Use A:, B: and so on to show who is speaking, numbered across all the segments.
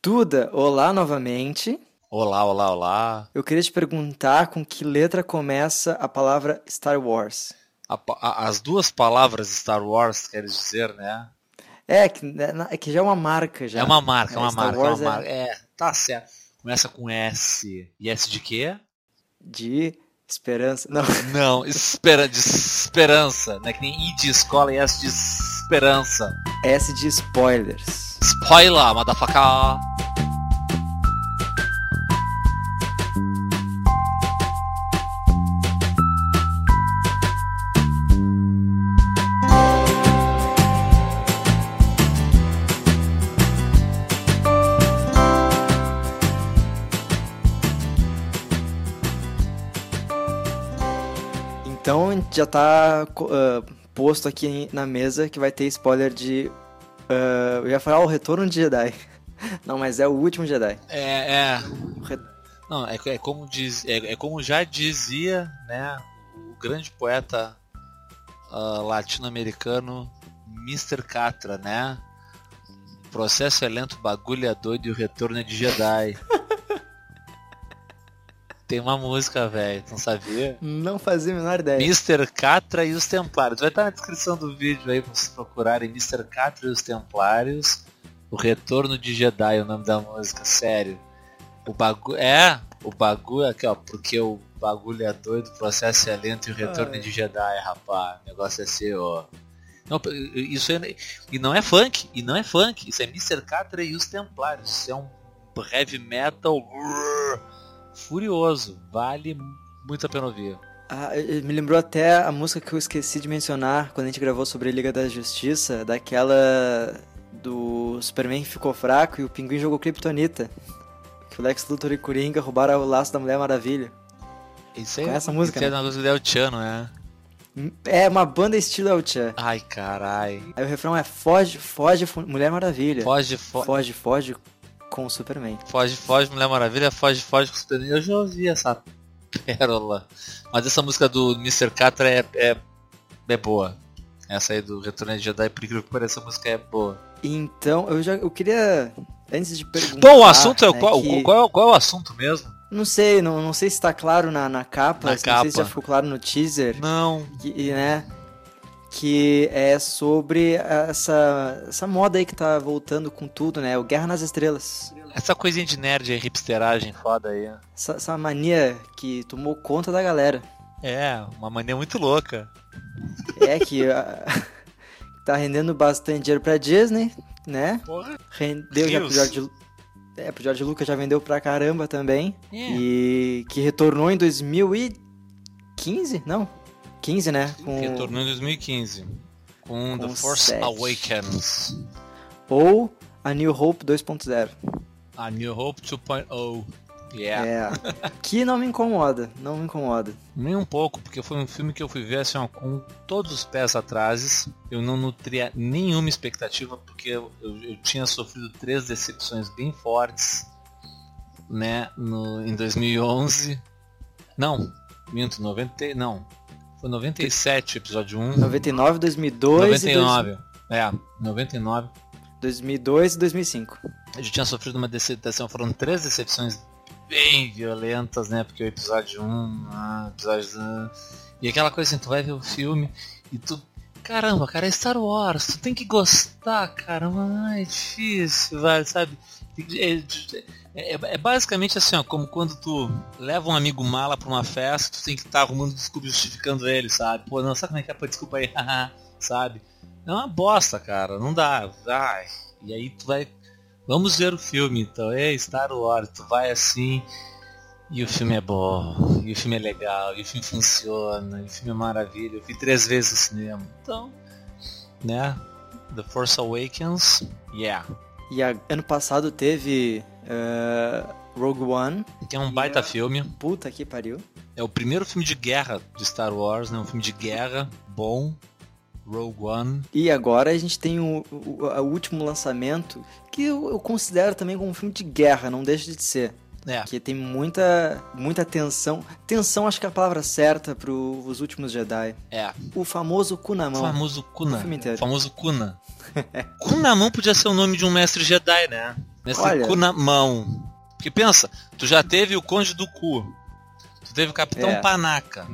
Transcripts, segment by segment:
A: Duda, olá novamente.
B: Olá, olá, olá.
A: Eu queria te perguntar com que letra começa a palavra Star Wars.
B: A a, as duas palavras Star Wars, queres dizer, né?
A: É, que, né, é que já é uma marca já.
B: É uma marca, é uma
A: Star
B: marca,
A: Wars
B: é uma marca. É... tá certo. Começa com S. E S de quê?
A: De esperança. Não.
B: Não, espera, de esperança. Não é que nem I de escola e S de esperança.
A: S de spoilers.
B: Spoiler, motherfucker.
A: Então já tá uh, posto aqui na mesa que vai ter spoiler de. Uh, eu ia falar o Retorno de Jedi. Não, mas é o último Jedi.
B: É, é.
A: Re-
B: Não, é, é como diz, é, é como já dizia, né, o grande poeta ah, latino-americano Mr. Catra, né? O processo é lento, o bagulho é doido e o retorno é de Jedi. Tem uma música, velho, não sabia?
A: Não fazia a menor ideia.
B: Mr. Catra e os Templários. Vai estar na descrição do vídeo aí pra vocês procurarem Mr. Catra e os Templários. O Retorno de Jedi é o nome da música, sério. O bagulho. É, o bagulho aqui, ó, porque o bagulho é doido, o processo é lento e o retorno é de Jedi, rapaz. O negócio é ser, ó. Não, isso é, e não é funk, e não é funk, isso é Mr. Catra e os Templários. Isso é um heavy metal furioso, vale muito a pena ouvir.
A: Ah, me lembrou até a música que eu esqueci de mencionar quando a gente gravou sobre Liga da Justiça, daquela do Superman que ficou fraco e o Pinguim jogou Kryptonita. Que o Lex Luthor e Coringa roubaram o laço da Mulher Maravilha.
B: Isso aí
A: Com essa música,
B: Isso é
A: né?
B: uma música do El Chan, não é?
A: É uma banda estilo El Chan.
B: Ai, carai.
A: Aí o refrão é Foge, foge, Mulher Maravilha.
B: Foge, fo
A: Foge, foge com o Superman.
B: foge, foge, Mulher Maravilha, foge, foge com o Superman. Eu já ouvi essa pérola. Mas essa música do Mr. Catra é, é, é boa. Essa aí do Retorno de Jedi, por incrível que pareça, a música é boa.
A: Então, eu já eu queria antes de perguntar.
B: Bom, o assunto é,
A: né,
B: qual,
A: que-
B: qual, é o- qual é o assunto mesmo?
A: Não sei, não, não sei se tá claro na, na capa,
B: Na
A: não sei se
B: capa.
A: já ficou claro no teaser.
B: Não.
A: e, né, que é sobre essa, essa moda aí que tá voltando com tudo, né? O Guerra nas Estrelas.
B: Essa coisinha de nerd aí, hipsteragem foda aí.
A: Essa, essa mania que tomou conta da galera.
B: É, uma mania muito louca.
A: É que ah, tá rendendo bastante dinheiro pra Disney, né?
B: Porra.
A: Rendeu já pro
B: Rios.
A: George, é, pro George Lucas já vendeu pra caramba também.
B: É.
A: E que retornou em 2015? Não, 15, né? Com,
B: Retornou em 2015. Com,
A: Com
B: The Force
A: sete.
B: Awakens.
A: Ou a New Hope 2.0.
B: A New Hope 2.0. Yeah.
A: É. que não me incomoda, não me incomoda.
B: Nem um pouco, porque foi um filme que eu fui ver assim, ó, com todos os pés atrás. Eu não nutria nenhuma expectativa, porque eu, eu, eu tinha sofrido três decepções bem fortes, né, no, em 2011. Não, minto, 90, não. Foi 97 episódio 1.
A: 99, 2002 e
B: 99. É, 99.
A: 2002 e 2005.
B: Eu já tinha sofrido uma decepção, foram três decepções bem violentas, né? Porque o episódio 1, ah, episódio. ah, e aquela coisa assim, tu vai ver o filme e tu. Caramba, cara, é Star Wars, tu tem que gostar, cara, mas é difícil, vai, sabe? É, é- é basicamente assim, ó, como quando tu leva um amigo mala pra uma festa, tu tem que estar arrumando desculpa justificando ele, sabe? Pô, não, sabe como é que é? Pô, desculpa aí, sabe? É uma bosta, cara, não dá, ai. E aí tu vai Vamos ver o filme, então. É Star Wars, tu vai assim. E o filme é bom, e o filme é legal, e o filme funciona, e o filme é maravilha. Eu vi três vezes no cinema. Então, né? The Force Awakens, yeah.
A: E a- ano passado teve eh, Rogue One.
B: Que é um baita filme.
A: Puta que pariu.
B: É o primeiro filme de guerra de Star Wars, né? Um filme de guerra bom. Rogue One.
A: E agora a gente tem o, o- o último lançamento, que eu, eu considero também como um filme de guerra, não deixa de ser.
B: É,
A: Que tem muita, muita tensão. Tensão acho que é a palavra certa para os últimos Jedi.
B: é.
A: O famoso cu na
B: O
A: mão.
B: famoso Kuna.
A: O
B: famoso Kuna. Kuna mão podia ser o nome de um mestre Jedi, né? Mestre
A: Olha.
B: cu na mão. Porque pensa, tu já teve o Conde do Cu. Tu teve o Capitão
A: É.
B: Panaca.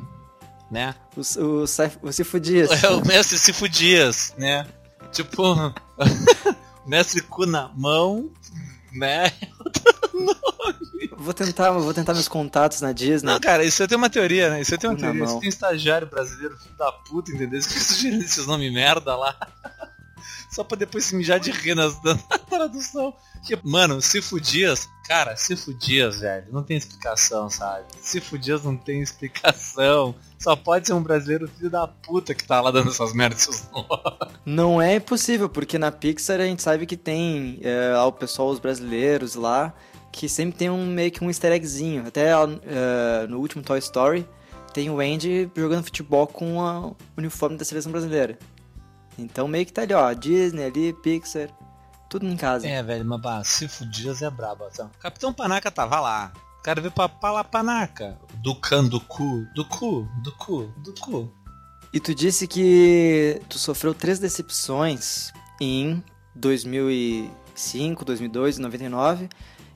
B: Né?
A: O, o, o Cifo Dias.
B: É o Mestre Sifo Dias, né? Tipo, Mestre cu na mão, né?
A: Vou tentar, vou tentar meus contatos na Disney.
B: Não, cara, isso aí tem uma teoria, né? Isso aí tem uma
A: na
B: teoria. Você tem estagiário brasileiro, filho da puta, entendeu? Isso que sugerindo esses nomes merda lá. Só pra depois se mijar de rir nas, na tradução. Tipo, mano, Cifo Dias, cara, Cifo Dias, velho, não tem explicação, sabe? Cifo Dias não tem explicação. Só pode ser um brasileiro filho da puta que tá lá dando essas merdas.
A: Não é impossível, porque na Pixar a gente sabe que tem é, lá o pessoal, os brasileiros lá, que sempre tem um meio que um easter eggzinho. Até é, no último Toy Story tem o Andy jogando futebol com o uniforme da seleção brasileira. Então meio que tá ali, ó, Disney ali, Pixar, tudo em casa.
B: É, velho, mas bah, Cifo Dias é brabo. Então. Capitão Panaca tava lá. O cara veio pra Palapanaca. Do can do cu, do cu, do cu, do cu.
A: E tu disse que tu sofreu três decepções em 2005, 2002 e 99.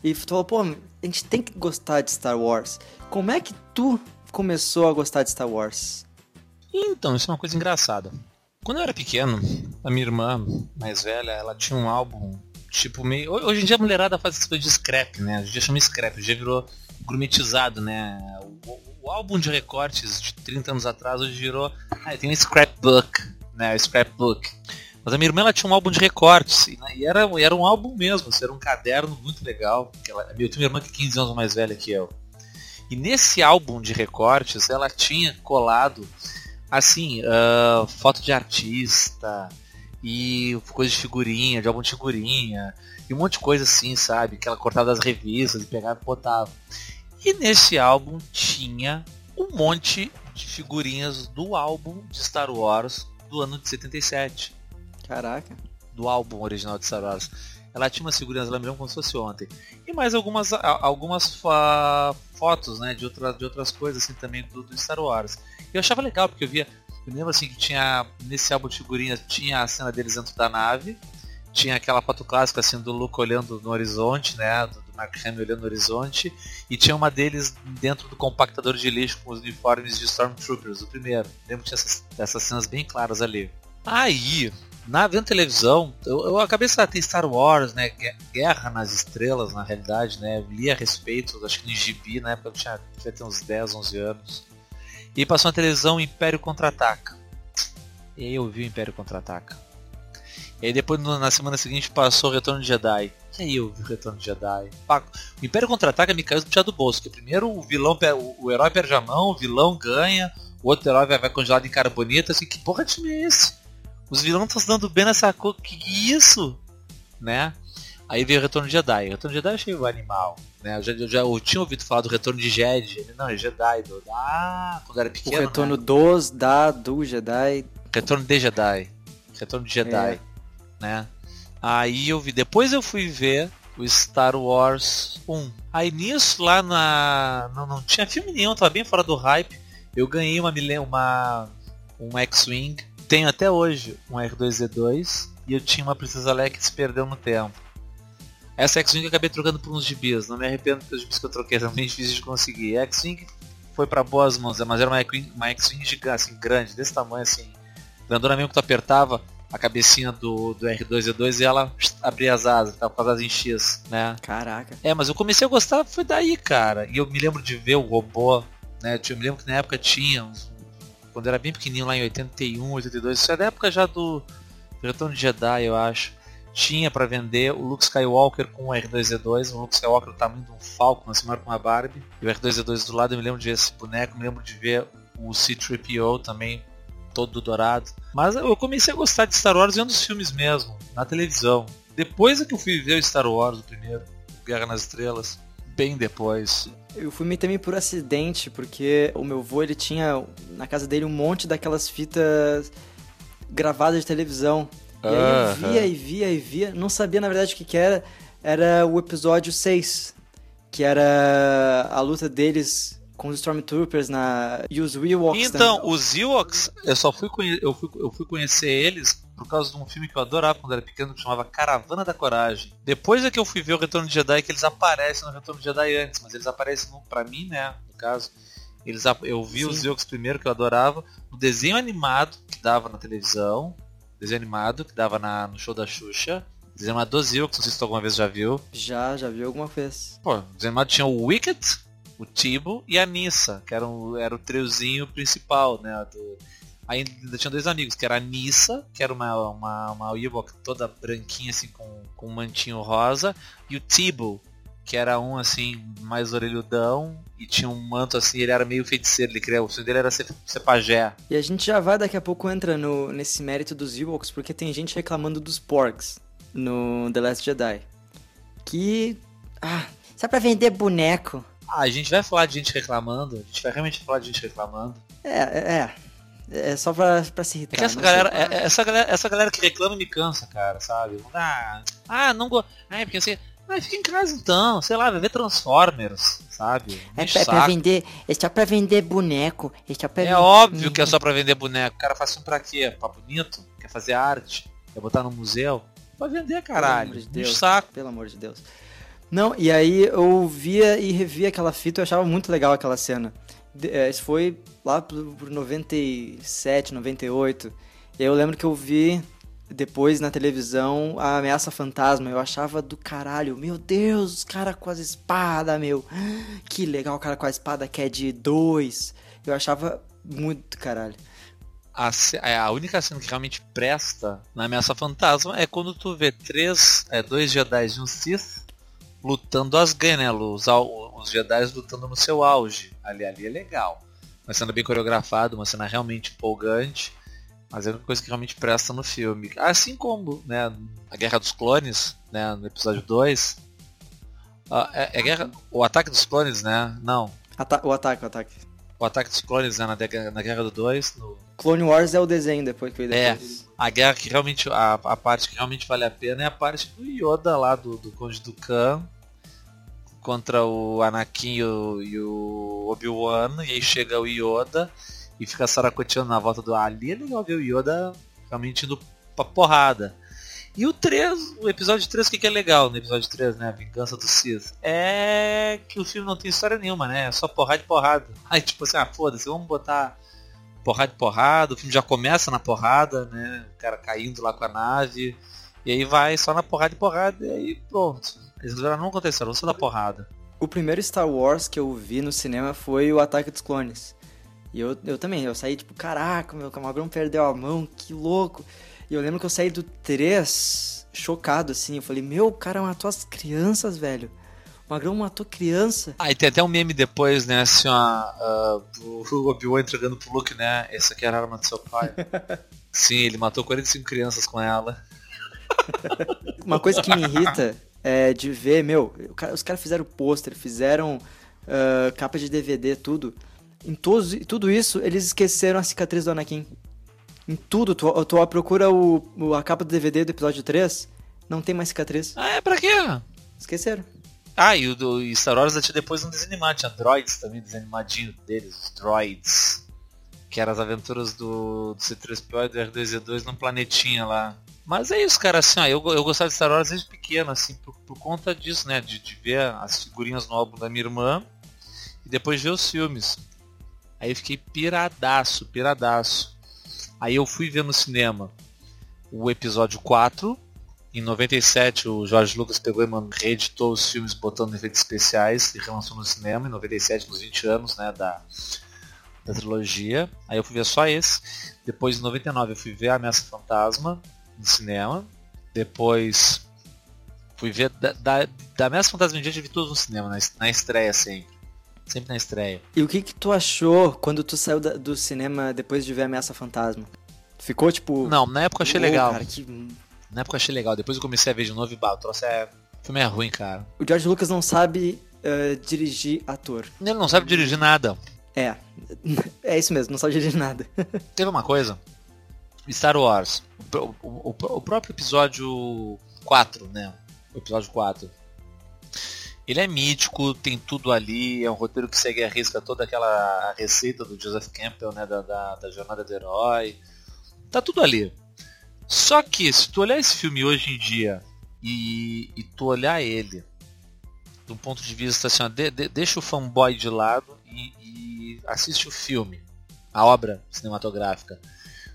A: E tu falou, pô, a gente tem que gostar de Star Wars. Como é que tu começou a gostar de Star Wars?
B: Então, isso é uma coisa engraçada. Quando eu era pequeno, a minha irmã mais velha, ela tinha um álbum, tipo meio. Hoje em dia a mulherada faz essas coisas de scrap, né? Hoje em dia chama scrap, hoje em dia virou gourmetizado, né? O, o- o álbum de recortes de 30 anos atrás hoje virou. Ah, tem um scrapbook, né? O scrapbook. Mas a minha irmã ela tinha um álbum de recortes, e, né, e era, era um álbum mesmo, assim, era um caderno muito legal. Ela, eu tenho uma irmã que é 15 anos mais velha que eu. E nesse álbum de recortes, ela tinha colado assim, ah, foto de artista e coisa de figurinha, de álbum de figurinha, e um monte de coisa assim, sabe? Que ela cortava das revistas e pegava e botava. E nesse álbum tinha um monte de figurinhas do álbum de Star Wars do ano de 77
A: Caraca.
B: do álbum original de Wars. Ela tinha umas figurinhas, ela me como se fosse ontem. E mais algumas, algumas fotos, né, de, outra, de outras coisas assim também do, do Star Wars. E eu achava legal, porque eu via, eu lembro assim que tinha, nesse álbum de figurinhas, tinha a cena deles dentro da nave, tinha aquela foto clássica assim do Luke olhando no horizonte, né, do, do Mark Hamill olhando no horizonte, e tinha uma deles dentro do compactador de lixo com os uniformes de Stormtroopers, o primeiro. Lembro que tinha essas, essas cenas bem claras ali. Aí, na vendo televisão, eu, eu acabei de ter Star Wars, né? Gue- Guerra nas Estrelas, na realidade, né? Eu li a respeito, acho que no gibi, na época eu tinha, devia ter uns 10, 11 anos. E passou na televisão Império Contra-Ataca. E aí eu vi o Império Contra-Ataca. E aí depois na semana seguinte passou o Retorno de Jedi. E aí eu vi o Retorno de Jedi. O Império Contra-Ataca me caiu do chá do bolso, porque primeiro o vilão, o, herói perde a mão, o vilão ganha, o outro herói vai, vai congelado em carbonita, assim, que porra de time é esse? Os vilões estão se dando bem nessa cor, que que isso? Né? Aí veio o Retorno de Jedi. O Retorno de Jedi eu achei o animal. Né? Eu, já, eu já eu tinha ouvido falar do Retorno de Jedi. Não, é Jedi. Do, ah, quando era
A: O
B: pequeno.
A: retorno
B: né?
A: dos, da, do Jedi.
B: Retorno de Jedi. Retorno de Jedi.
A: É.
B: Né? Aí eu vi. Depois eu fui ver o Star Wars 1. Aí nisso, lá na. Não, não tinha filme nenhum, tava bem fora do hype. Eu ganhei uma, uma um X-Wing. Tenho até hoje um R2D2. E eu tinha uma Princesa Leia que se perdeu no tempo. Essa X-Wing eu acabei trocando por uns gibis. Não me arrependo dos gibis que eu troquei, são bem difíceis de conseguir. A X-Wing foi pra boas mãos, mas era uma X-Wing gigante, assim, grande, desse tamanho assim. Grandona mesmo que tu apertava a cabecinha do, do R2D2 e ela abria as asas, tava com as asas em X, né?
A: Caraca.
B: É, mas eu comecei a gostar foi daí, cara. E eu me lembro de ver o robô, né? Eu me lembro que na época tinha, uns- quando era bem pequenininho lá em 81, 82, isso é da época já do Retorno de Jedi, eu acho. Tinha pra vender o Luke Skywalker com o R2D2, o Luke Skywalker do tamanho de um Falcon, assim, que uma Barbie. E o R2D2 do lado, eu me lembro de ver esse boneco, me lembro de ver o C-3PO também, todo dourado. Mas eu comecei a gostar de Star Wars vendo os filmes mesmo, na televisão. Depois é que eu fui ver o Star Wars, o primeiro, Guerra nas Estrelas, bem depois.
A: Eu fui meio também por acidente, porque o meu avô, ele tinha na casa dele um monte daquelas fitas gravadas de televisão. E aí eu via e via e via, não sabia na verdade o que que era. Era o episódio 6, que era a luta deles com os Stormtroopers na... e os Ewoks
B: Então,
A: também.
B: os Ewoks, eu só fui, conhe- eu fui, eu fui conhecer eles por causa de um filme que eu adorava quando era pequeno, que chamava Caravana da Coragem. Depois é que eu fui ver o Retorno de Jedi, que eles aparecem no Retorno de Jedi antes, mas eles aparecem no, pra mim, né, no caso. Eles, eu vi Sim. os Ewoks primeiro, que eu adorava, o desenho animado que dava na televisão, desenho animado que dava na, no show da Xuxa, desenho animado dos Ewoks, não sei se tu alguma vez já viu.
A: Já, já vi alguma vez.
B: Pô, o desenho animado tinha o Wicked, o Tibo e a Nissa, que era, um, era o triozinho principal, né, do ainda tinha dois amigos, que era a Nissa, que era uma, uma, uma Ewok toda branquinha, assim, com, com um mantinho rosa, e o Tibo, que era um, assim, mais orelhudão, e tinha um manto, assim, ele era meio feiticeiro, ele queria, o sonho dele era ser, ser pajé.
A: E a gente já vai, daqui a pouco, entra no, nesse mérito dos Ewoks, porque tem gente reclamando dos Porks no The Last Jedi. Que... Ah, só pra vender boneco.
B: Ah, a gente vai falar de gente reclamando, a gente vai realmente falar de gente reclamando.
A: É, é, é. É só pra, pra se irritar.
B: É que essa galera, é, é, essa galera, essa galera que reclama me cansa, cara, sabe? Ah, ah não gosto. Ah, é porque assim. Ah, fica em casa então, sei lá, vai ver Transformers, sabe?
A: É, é pra vender. É só pra vender boneco. É, só pra
B: é óbvio que é só pra vender boneco. O cara faz isso pra quê? Pra bonito? Quer fazer arte? Quer botar no museu? Pra vender, caralho. Pelo amor de Deus. saco.
A: Pelo amor de Deus. Não, e aí eu via e revia aquela fita, eu achava muito legal aquela cena. É, isso foi lá por 97, 98. E eu lembro que eu vi depois na televisão a Ameaça Fantasma. Eu achava do caralho. Meu Deus, os caras com as espadas, meu. Que legal o cara com a espada que é de dois. Eu achava muito caralho.
B: A, é, a única cena que realmente presta na Ameaça Fantasma é quando tu vê três, é, dois Jedi e um Sith lutando as ganhas, né? Os, os Jedi lutando no seu auge. Ali, ali é legal. Uma cena bem coreografada, uma cena realmente empolgante. Mas é uma coisa que realmente presta no filme. Assim como né, a Guerra dos Clones, né, no episódio 2. Uh, ah, é, é guerra, o Ataque dos Clones, né? Não.
A: Ata o ataque, o ataque.
B: O Ataque dos Clones né, na, na Guerra do 2. No...
A: Clone Wars é o desenho depois que.
B: É, a guerra que realmente. A, a parte que realmente vale a pena é a parte do Yoda lá, do, do Conde do Khan contra o Anakin e o, e o Obi-Wan, e aí chega o Yoda e fica saracoteando na volta do Ali. É legal ver o Yoda realmente indo pra porrada. E o 3, o episódio 3, o que, que é legal no episódio 3, né? A Vingança do Sith. É que o filme não tem história nenhuma, né? É só porrada de porrada. Aí tipo assim, ah, foda-se, vamos botar porrada de porrada. O filme já começa na porrada, né? O cara caindo lá com a nave. E aí vai só na porrada de porrada e aí pronto. Eles não aconteceram, só da porrada.
A: O primeiro Star Wars que eu vi no cinema foi o Ataque dos Clones. E eu, eu também, eu saí tipo, caraca, meu Camagrão perdeu a mão, que louco. E eu lembro que eu saí do 3 chocado, assim. Eu falei, meu, o cara matou as crianças, velho. O Magrão matou criança.
B: Ah, e tem até um meme depois, né, assim, ó, uh, o Obi-Wan entregando pro Luke, né, essa aqui era a arma do seu pai. Sim, ele matou 45 crianças com ela.
A: Uma coisa que me irrita é, de ver, meu, os caras fizeram pôster, fizeram uh, capa de DVD, tudo. Em todos, tudo isso, eles esqueceram a cicatriz do Anakin. Em tudo, tu, tu procura o, a capa do DVD do episódio 3, não tem mais cicatriz.
B: Ah, é pra quê?
A: Esqueceram.
B: Ah, e o do e Star Wars tinha depois um desenho animado, tinha droids também, desanimadinho deles, os droids. Que eram as aventuras do, do C3PO e do R2-D2 num planetinha lá. Mas é isso, cara, assim, ó, eu, eu gostava de Star Wars desde pequeno, assim, por, por conta disso, né? De, de, ver as figurinhas no álbum da minha irmã e depois ver os filmes. Aí eu fiquei piradaço, piradaço. Aí eu fui ver no cinema o episódio 4. Em 97 o Jorge Lucas pegou e reeditou os filmes botando efeitos especiais e relançou no cinema. Em 97, nos 20 anos né, da, da trilogia. Aí eu fui ver só esse. Depois em 99 eu fui ver a Ameaça Fantasma no cinema. Depois fui ver da, da, da Ameaça Fantasma Dia, vi todos no cinema, na, na estreia sempre. Sempre na estreia.
A: E o que que tu achou quando tu saiu da, do cinema depois de ver Ameaça Fantasma? Ficou tipo.
B: Não, na época eu achei oh, legal. Cara, que... Na época eu achei legal. Depois eu comecei a ver de novo e bah, o troço é. O filme é ruim, cara.
A: O George Lucas não sabe uh, dirigir ator.
B: Ele não sabe dirigir nada.
A: É. É isso mesmo, não sabe dirigir nada.
B: Teve uma coisa Star Wars, o, o, o, próprio episódio 4, né? O episódio 4. Ele é mítico, tem tudo ali, é um roteiro que segue a risca toda aquela receita do Joseph Campbell, né? Da, da, da jornada do herói. Tá tudo ali. Só que se tu olhar esse filme hoje em dia e, e tu olhar ele um ponto de vista assim, ó, de, de, deixa o fanboy de lado e, e, assiste o filme, a obra cinematográfica.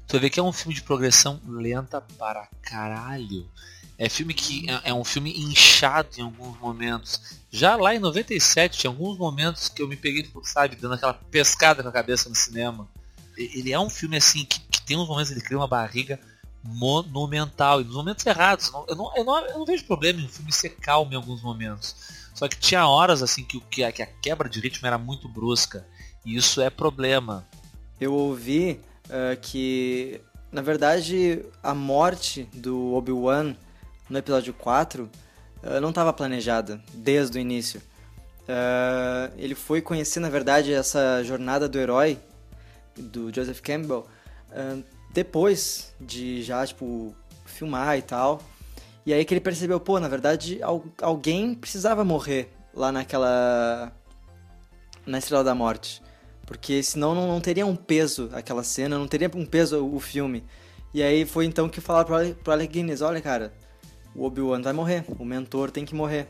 B: Tu vê que é um filme de progressão lenta para caralho. É filme que é, é um filme inchado em alguns momentos. Já lá em 97 tinha alguns momentos que eu me peguei, sabe, dando aquela pescada com a cabeça no cinema. Ele é um filme assim que, que tem uns momentos ele cria uma barriga monumental e nos momentos errados. Eu não, eu não, eu não vejo problema em o filme ser calmo em alguns momentos. Só que tinha horas assim que, que, a, que a quebra de ritmo era muito brusca. E isso é problema.
A: Eu ouvi uh, que, na verdade, a morte do Obi-Wan no episódio 4 uh, eh, não estava planejada desde o início. Uh, ele foi conhecer, na verdade, essa jornada do herói do Joseph Campbell depois de já, tipo, filmar e tal. E aí que ele percebeu, pô, na verdade, alguém precisava morrer lá naquela. na Estrela da Morte. Porque senão não, não teria um peso aquela cena, não teria um peso o, filme. E aí foi então que falaram pro, pro Alec Guinness, olha cara, o Obi-Wan vai morrer, o mentor tem que morrer.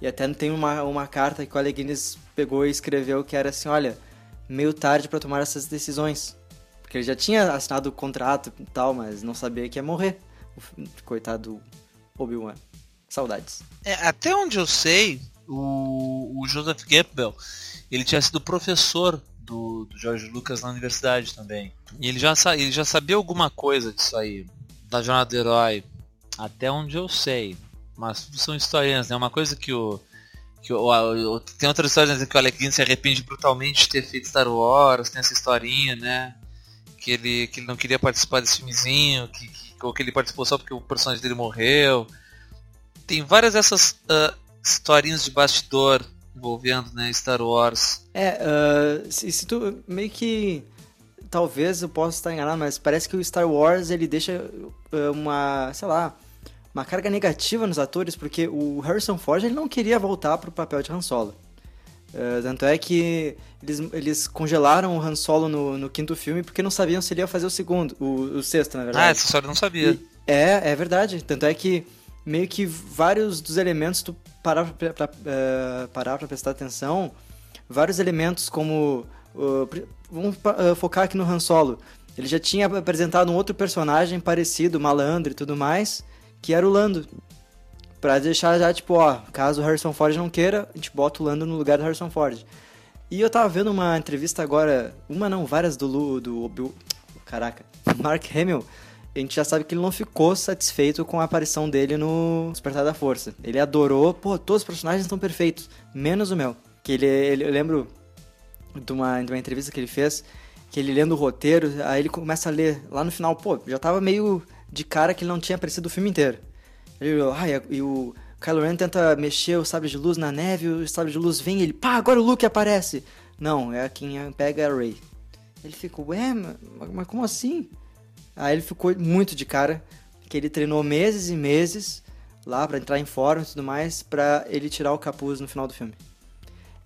A: E até tem uma, uma carta que o Alec Guinness pegou e escreveu que era assim, olha, meio tarde para tomar essas decisões. Porque ele já tinha assinado o contrato e tal, mas não sabia que ia morrer. Coitado Obi-Wan. Saudades.
B: É, até onde eu sei, o, o Joseph Campbell, ele tinha sido professor do, do George Lucas na universidade também. E ele já, ele já sabia alguma coisa disso aí, da jornada do herói. Até onde eu sei. Mas são historinhas, né? Uma coisa que o. Que o, o tem outra história dizendo que o Alec Guinness se arrepende brutalmente de ter feito Star Wars, tem essa historinha, né? que ele, que ele não queria participar desse filmezinho, que, que, ou que ele participou só porque o personagem dele morreu. Tem várias dessas uh, historinhas de bastidor envolvendo né, Star Wars.
A: É, uh, se, se, tu meio que. Talvez eu possa estar enganado, mas parece que o Star Wars ele deixa uh, uma, sei lá, uma carga negativa nos atores, porque o Harrison Ford ele não queria voltar pro papel de Han Solo. Uh, tanto é que eles, eles congelaram o Han Solo no, no, quinto filme porque não sabiam se ele ia fazer o segundo, o, o sexto, na verdade.
B: Ah, essa história eu não sabia.
A: E, é, é verdade. Tanto é que meio que vários dos elementos, tu parar pra, pra, uh, parar pra prestar atenção, vários elementos como... Uh, vamos focar aqui no Han Solo. Ele já tinha apresentado um outro personagem parecido, malandro e tudo mais, que era o Lando. Pra deixar já, tipo, ó, caso o Harrison Ford não queira, a gente bota o Lando no lugar do Harrison Ford. E eu tava vendo uma entrevista agora, uma não, várias do Lu, do, do caraca, Mark Hamill. A gente já sabe que ele não ficou satisfeito com a aparição dele no Despertar da Força. Ele adorou, pô, todos os personagens estão perfeitos, menos o meu. Que ele, ele eu lembro de uma, de uma entrevista que ele fez, que ele lendo o roteiro, aí ele começa a ler lá no final, pô, já tava meio de cara que ele não tinha aparecido o filme inteiro. Ele, ah, e o Kylo Ren tenta mexer o sabre de luz na neve, o sabre de luz vem e ele, pá, agora o Luke aparece. Não, é quem pega a Rey. Ele ficou, ué, mas, mas como assim? Aí ele ficou muito de cara, que ele treinou meses e meses lá para entrar em fórum e tudo mais, para ele tirar o capuz no final do filme.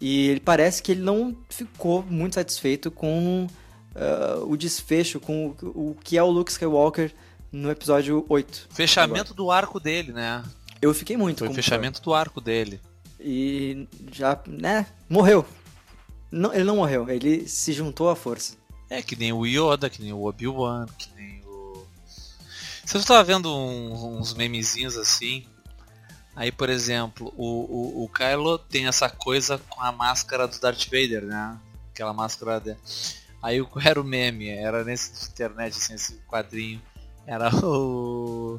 A: E ele parece que ele não ficou muito satisfeito com uh, o desfecho, com o, o que é o Luke Skywalker no episódio 8.
B: Fechamento agora. do arco dele, né?
A: Eu fiquei muito.
B: Foi o fechamento do arco dele.
A: E já, né, morreu. Não, ele não morreu, ele se juntou à força.
B: É, que nem o Yoda, que nem o Obi-Wan, que nem. Você estava vendo um, uns memezinhos assim. Aí, por exemplo, o, o, o Kylo tem essa coisa com a máscara do Darth Vader, né? Aquela máscara. Aí era o meme, era nesse internet, assim, esse quadrinho. Era o,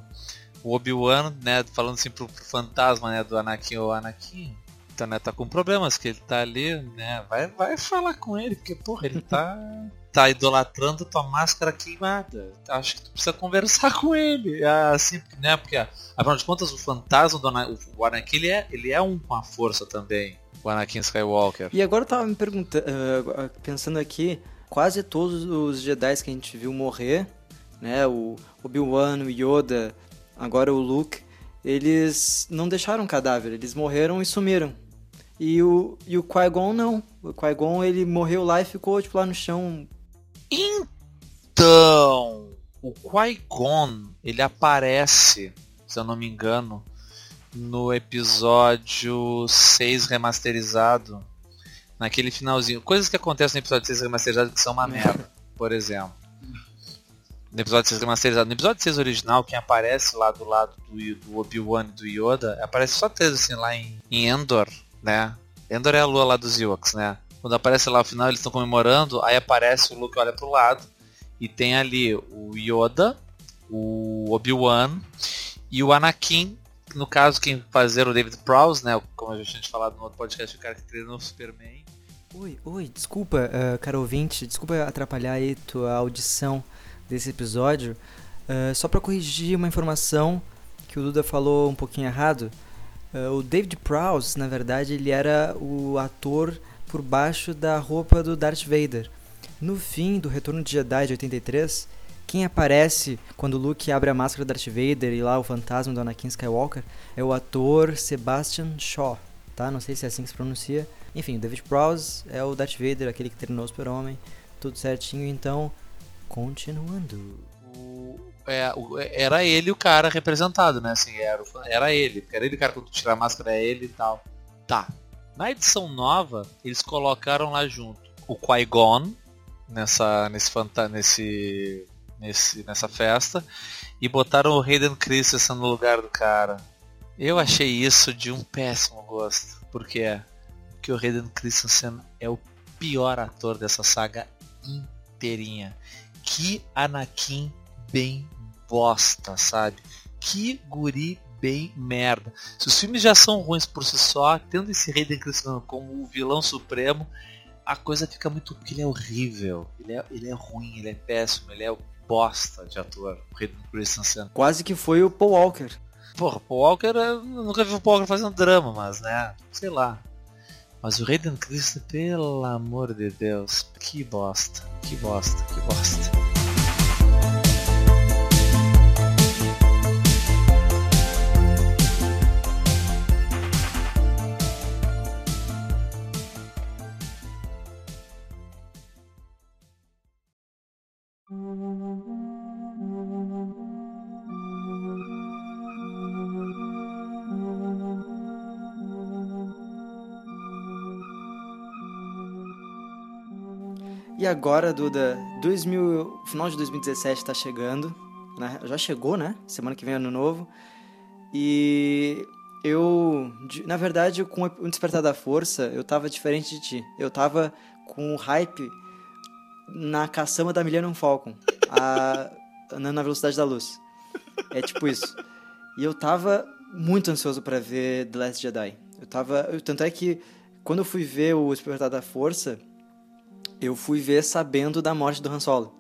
B: o Obi-Wan, né, falando assim pro, pro, fantasma, né, do Anakin, o Anakin, então, né, tá com problemas, que ele tá ali, né, vai, vai falar com ele, porque, porra, ele tá, tá idolatrando tua máscara queimada. Acho que tu precisa conversar com ele, assim, né, porque, afinal de contas, o fantasma do o Anakin, ele é, ele é um com a força também, o Anakin Skywalker.
A: E agora eu tava me perguntando, uh, pensando aqui, quase todos os Jedi que a gente viu morrer né? O Obi-Wan, o Yoda, agora o Luke, eles não deixaram cadáver, eles morreram e sumiram. E o, e o Qui-Gon não. O Qui-Gon ele morreu lá e ficou tipo lá no chão.
B: Então, o Qui-Gon, ele aparece, se eu não me engano, no episódio 6 remasterizado. Naquele finalzinho. Coisas que acontecem no episódio 6 remasterizado que são uma merda, por exemplo. No episódio 6 remasterizado. No episódio 6 original, quem aparece lá do lado do, do Obi-Wan e do Yoda, aparece só três assim lá em, em Endor, né? Endor é a lua lá dos Ewoks, né? Quando aparece lá no final, eles estão comemorando, aí aparece o Luke olha pro lado e tem ali o Yoda, o Obi-Wan e o Anakin. No caso, quem fazer o David Prowse, né? Como a gente tinha falado no outro podcast, o cara que treinou o Superman.
A: Oi, oi, desculpa, uh, cara ouvinte, desculpa atrapalhar aí tua audição desse episódio. Uh, só para corrigir uma informação que o Duda falou um pouquinho errado. Uh, o David Prowse, na verdade, ele era o ator por baixo da roupa do Darth Vader. No fim do Retorno de Jedi de 83, quem aparece quando Luke abre a máscara do Darth Vader e lá o fantasma do Anakin Skywalker é o ator Sebastian Shaw, tá? Não sei se é assim que se pronuncia. Enfim, o David Prowse é o Darth Vader, aquele que treinou o Super-Homem, tudo certinho. Então, continuando.
B: O, é, era ele o cara representado, né? Assim, era, era ele. Era ele o cara quando tirar a máscara, é ele e tal. Tá. Na edição nova, eles colocaram lá junto o Qui-Gon, nessa nesse, nesse, nesse nessa festa e botaram o Hayden Christensen no lugar do cara. Eu achei isso de um péssimo gosto. Porque o Hayden Christensen é o pior ator dessa saga inteirinha. Que Anakin bem bosta, sabe? Que guri bem merda. Se os filmes já são ruins por si só, tendo esse Hayden Christensen como o vilão supremo, a coisa fica muito. porque ele é horrível. Ele é, ele é ruim, ele é péssimo, ele é bosta de ator. O Hayden Christensen.
A: Quase que foi o Paul Walker.
B: Porra, Paul Walker, eu nunca vi o Paul Walker fazendo drama, mas né, sei lá. Mas o Hayden Christensen, pelo amor de Deus, que bosta, que bosta, que bosta.
A: Agora, Duda, 2000, final de 2017 está chegando, né? Já chegou, né? Semana que vem ano novo. E eu, na verdade, com o Despertar da Força, eu tava diferente de ti. Eu tava com o hype na caçamba da Millennium Falcon, a, andando na velocidade da luz. É tipo isso. E eu tava muito ansioso para ver The Last Jedi. Eu tava, tanto é que quando eu fui ver o Despertar da Força, eu fui ver sabendo da morte do Han Solo.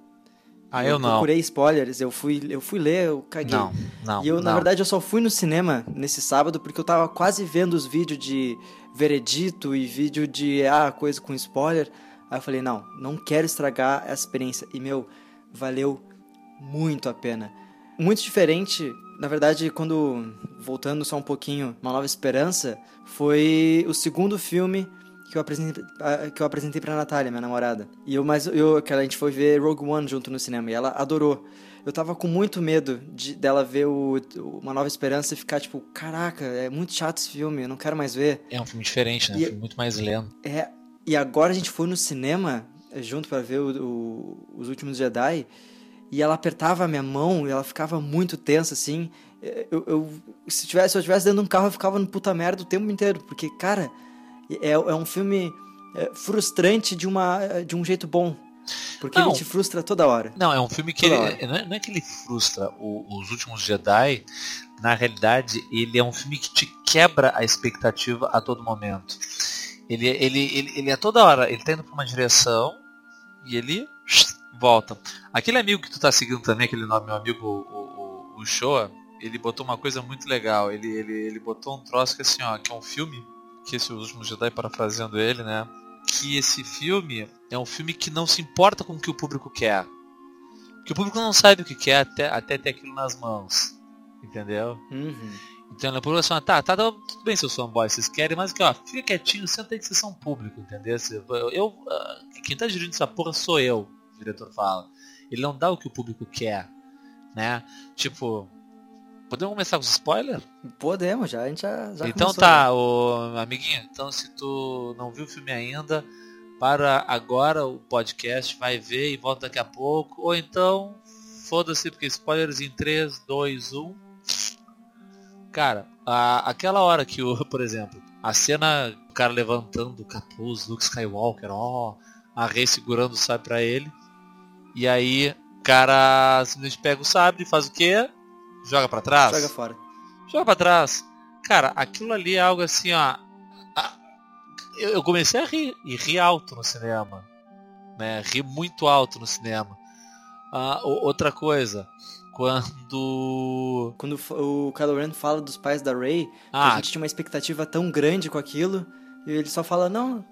B: Ah, eu,
A: eu
B: não.
A: procurei spoilers, eu fui, eu fui ler, eu caguei.
B: Não, não.
A: E eu,
B: não.
A: na verdade, eu só fui no cinema nesse sábado porque eu tava quase vendo os vídeos de veredito e vídeo de ah, coisa com spoiler. Aí eu falei, não, não quero estragar essa experiência. E meu, valeu muito a pena. Muito diferente, na verdade, quando voltando só um pouquinho, Uma Nova Esperança, foi o segundo filme que eu apresentei, que eu apresentei pra Natália, minha namorada. E eu, mas eu, que a gente foi ver Rogue One junto no cinema e ela adorou. Eu tava com muito medo de, dela ver o, Uma Nova Esperança e ficar tipo, caraca, é muito chato esse filme, eu não quero mais ver.
B: É um filme diferente, né? E, um filme muito mais lento.
A: É, e agora a gente foi no cinema eh, junto para ver o, o, Os Últimos Jedi e ela apertava a minha mão e ela ficava muito tensa assim. Eh, eu, eu se, tivesse, se eu estivesse dentro de um carro, eu ficava no puta merda o tempo inteiro, porque, cara é, é um filme é, frustrante de, uma, de um jeito bom. Porque não, ele te frustra toda hora.
B: Não, é um filme que ele, não, é, não, é, que ele frustra o, os últimos Jedi. Na realidade, ele é um filme que te quebra a expectativa a todo momento. Ele, ele, ele, ele é toda hora, ele tá indo pra uma direção e ele volta. Aquele amigo que tu tá seguindo também, aquele nome, meu amigo, o, o, o Shoa, ele botou uma coisa muito legal. Ele, ele, ele botou um troço que assim, ó, que é um filme que esse Último Jedi, parafraseando ele, né? Que esse filme é um filme que não se importa com o que o público quer. Que o público não sabe o que quer até, até ter aquilo nas mãos. Entendeu?
A: Uhum.
B: Então ele falou assim, tá, tá, tá, tudo bem seus fanboys, vocês querem, mas que ó, fica quietinho, senta aí que vocês são público, entendeu? Eu, eu uh, quem tá dirigindo essa porra sou eu, o diretor fala. Ele não dá o que o público quer. né? Tipo, podemos começar com os spoilers?
A: Podemos, já, a gente já, já
B: Então tá, o amiguinho, então se tu não viu o filme ainda, para agora o podcast, vai ver e volta daqui a pouco, ou então foda-se porque spoilers em 3, 2, 1. Cara, a- aquela hora que o, por exemplo, a cena, o cara levantando o capuz, Luke Skywalker, ó, a Rey segurando o sabre pra ele. E aí, o cara simplesmente pega o sabre e faz o quê? Joga pra trás?
A: Joga fora.
B: Joga pra trás. Cara, aquilo ali é algo assim, ó. Eu comecei a rir, e ri alto no cinema. Né? Ri muito alto no cinema. Ah, outra coisa, quando.
A: Quando o Kylo Ren fala dos pais da Rey, que a
B: Ah,
A: gente tinha uma expectativa tão grande com aquilo, e ele só fala, não,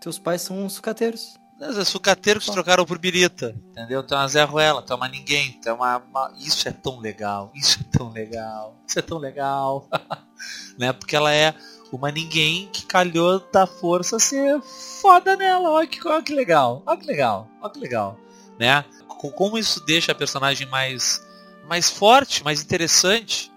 A: teus pais são uns sucateiros.
B: É sucateiro que se trocaram por birita. Entendeu? Tu é uma Zé Ruela, tu é uma ninguém, tu é uma, uma- Isso é tão legal, isso é tão legal, isso é tão legal. né? Porque ela é uma ninguém que calhou da força ser foda nela. Olha que, olha que legal, olha que legal, olha que legal. Né? Co- Como isso deixa a personagem mais, mais forte, mais interessante.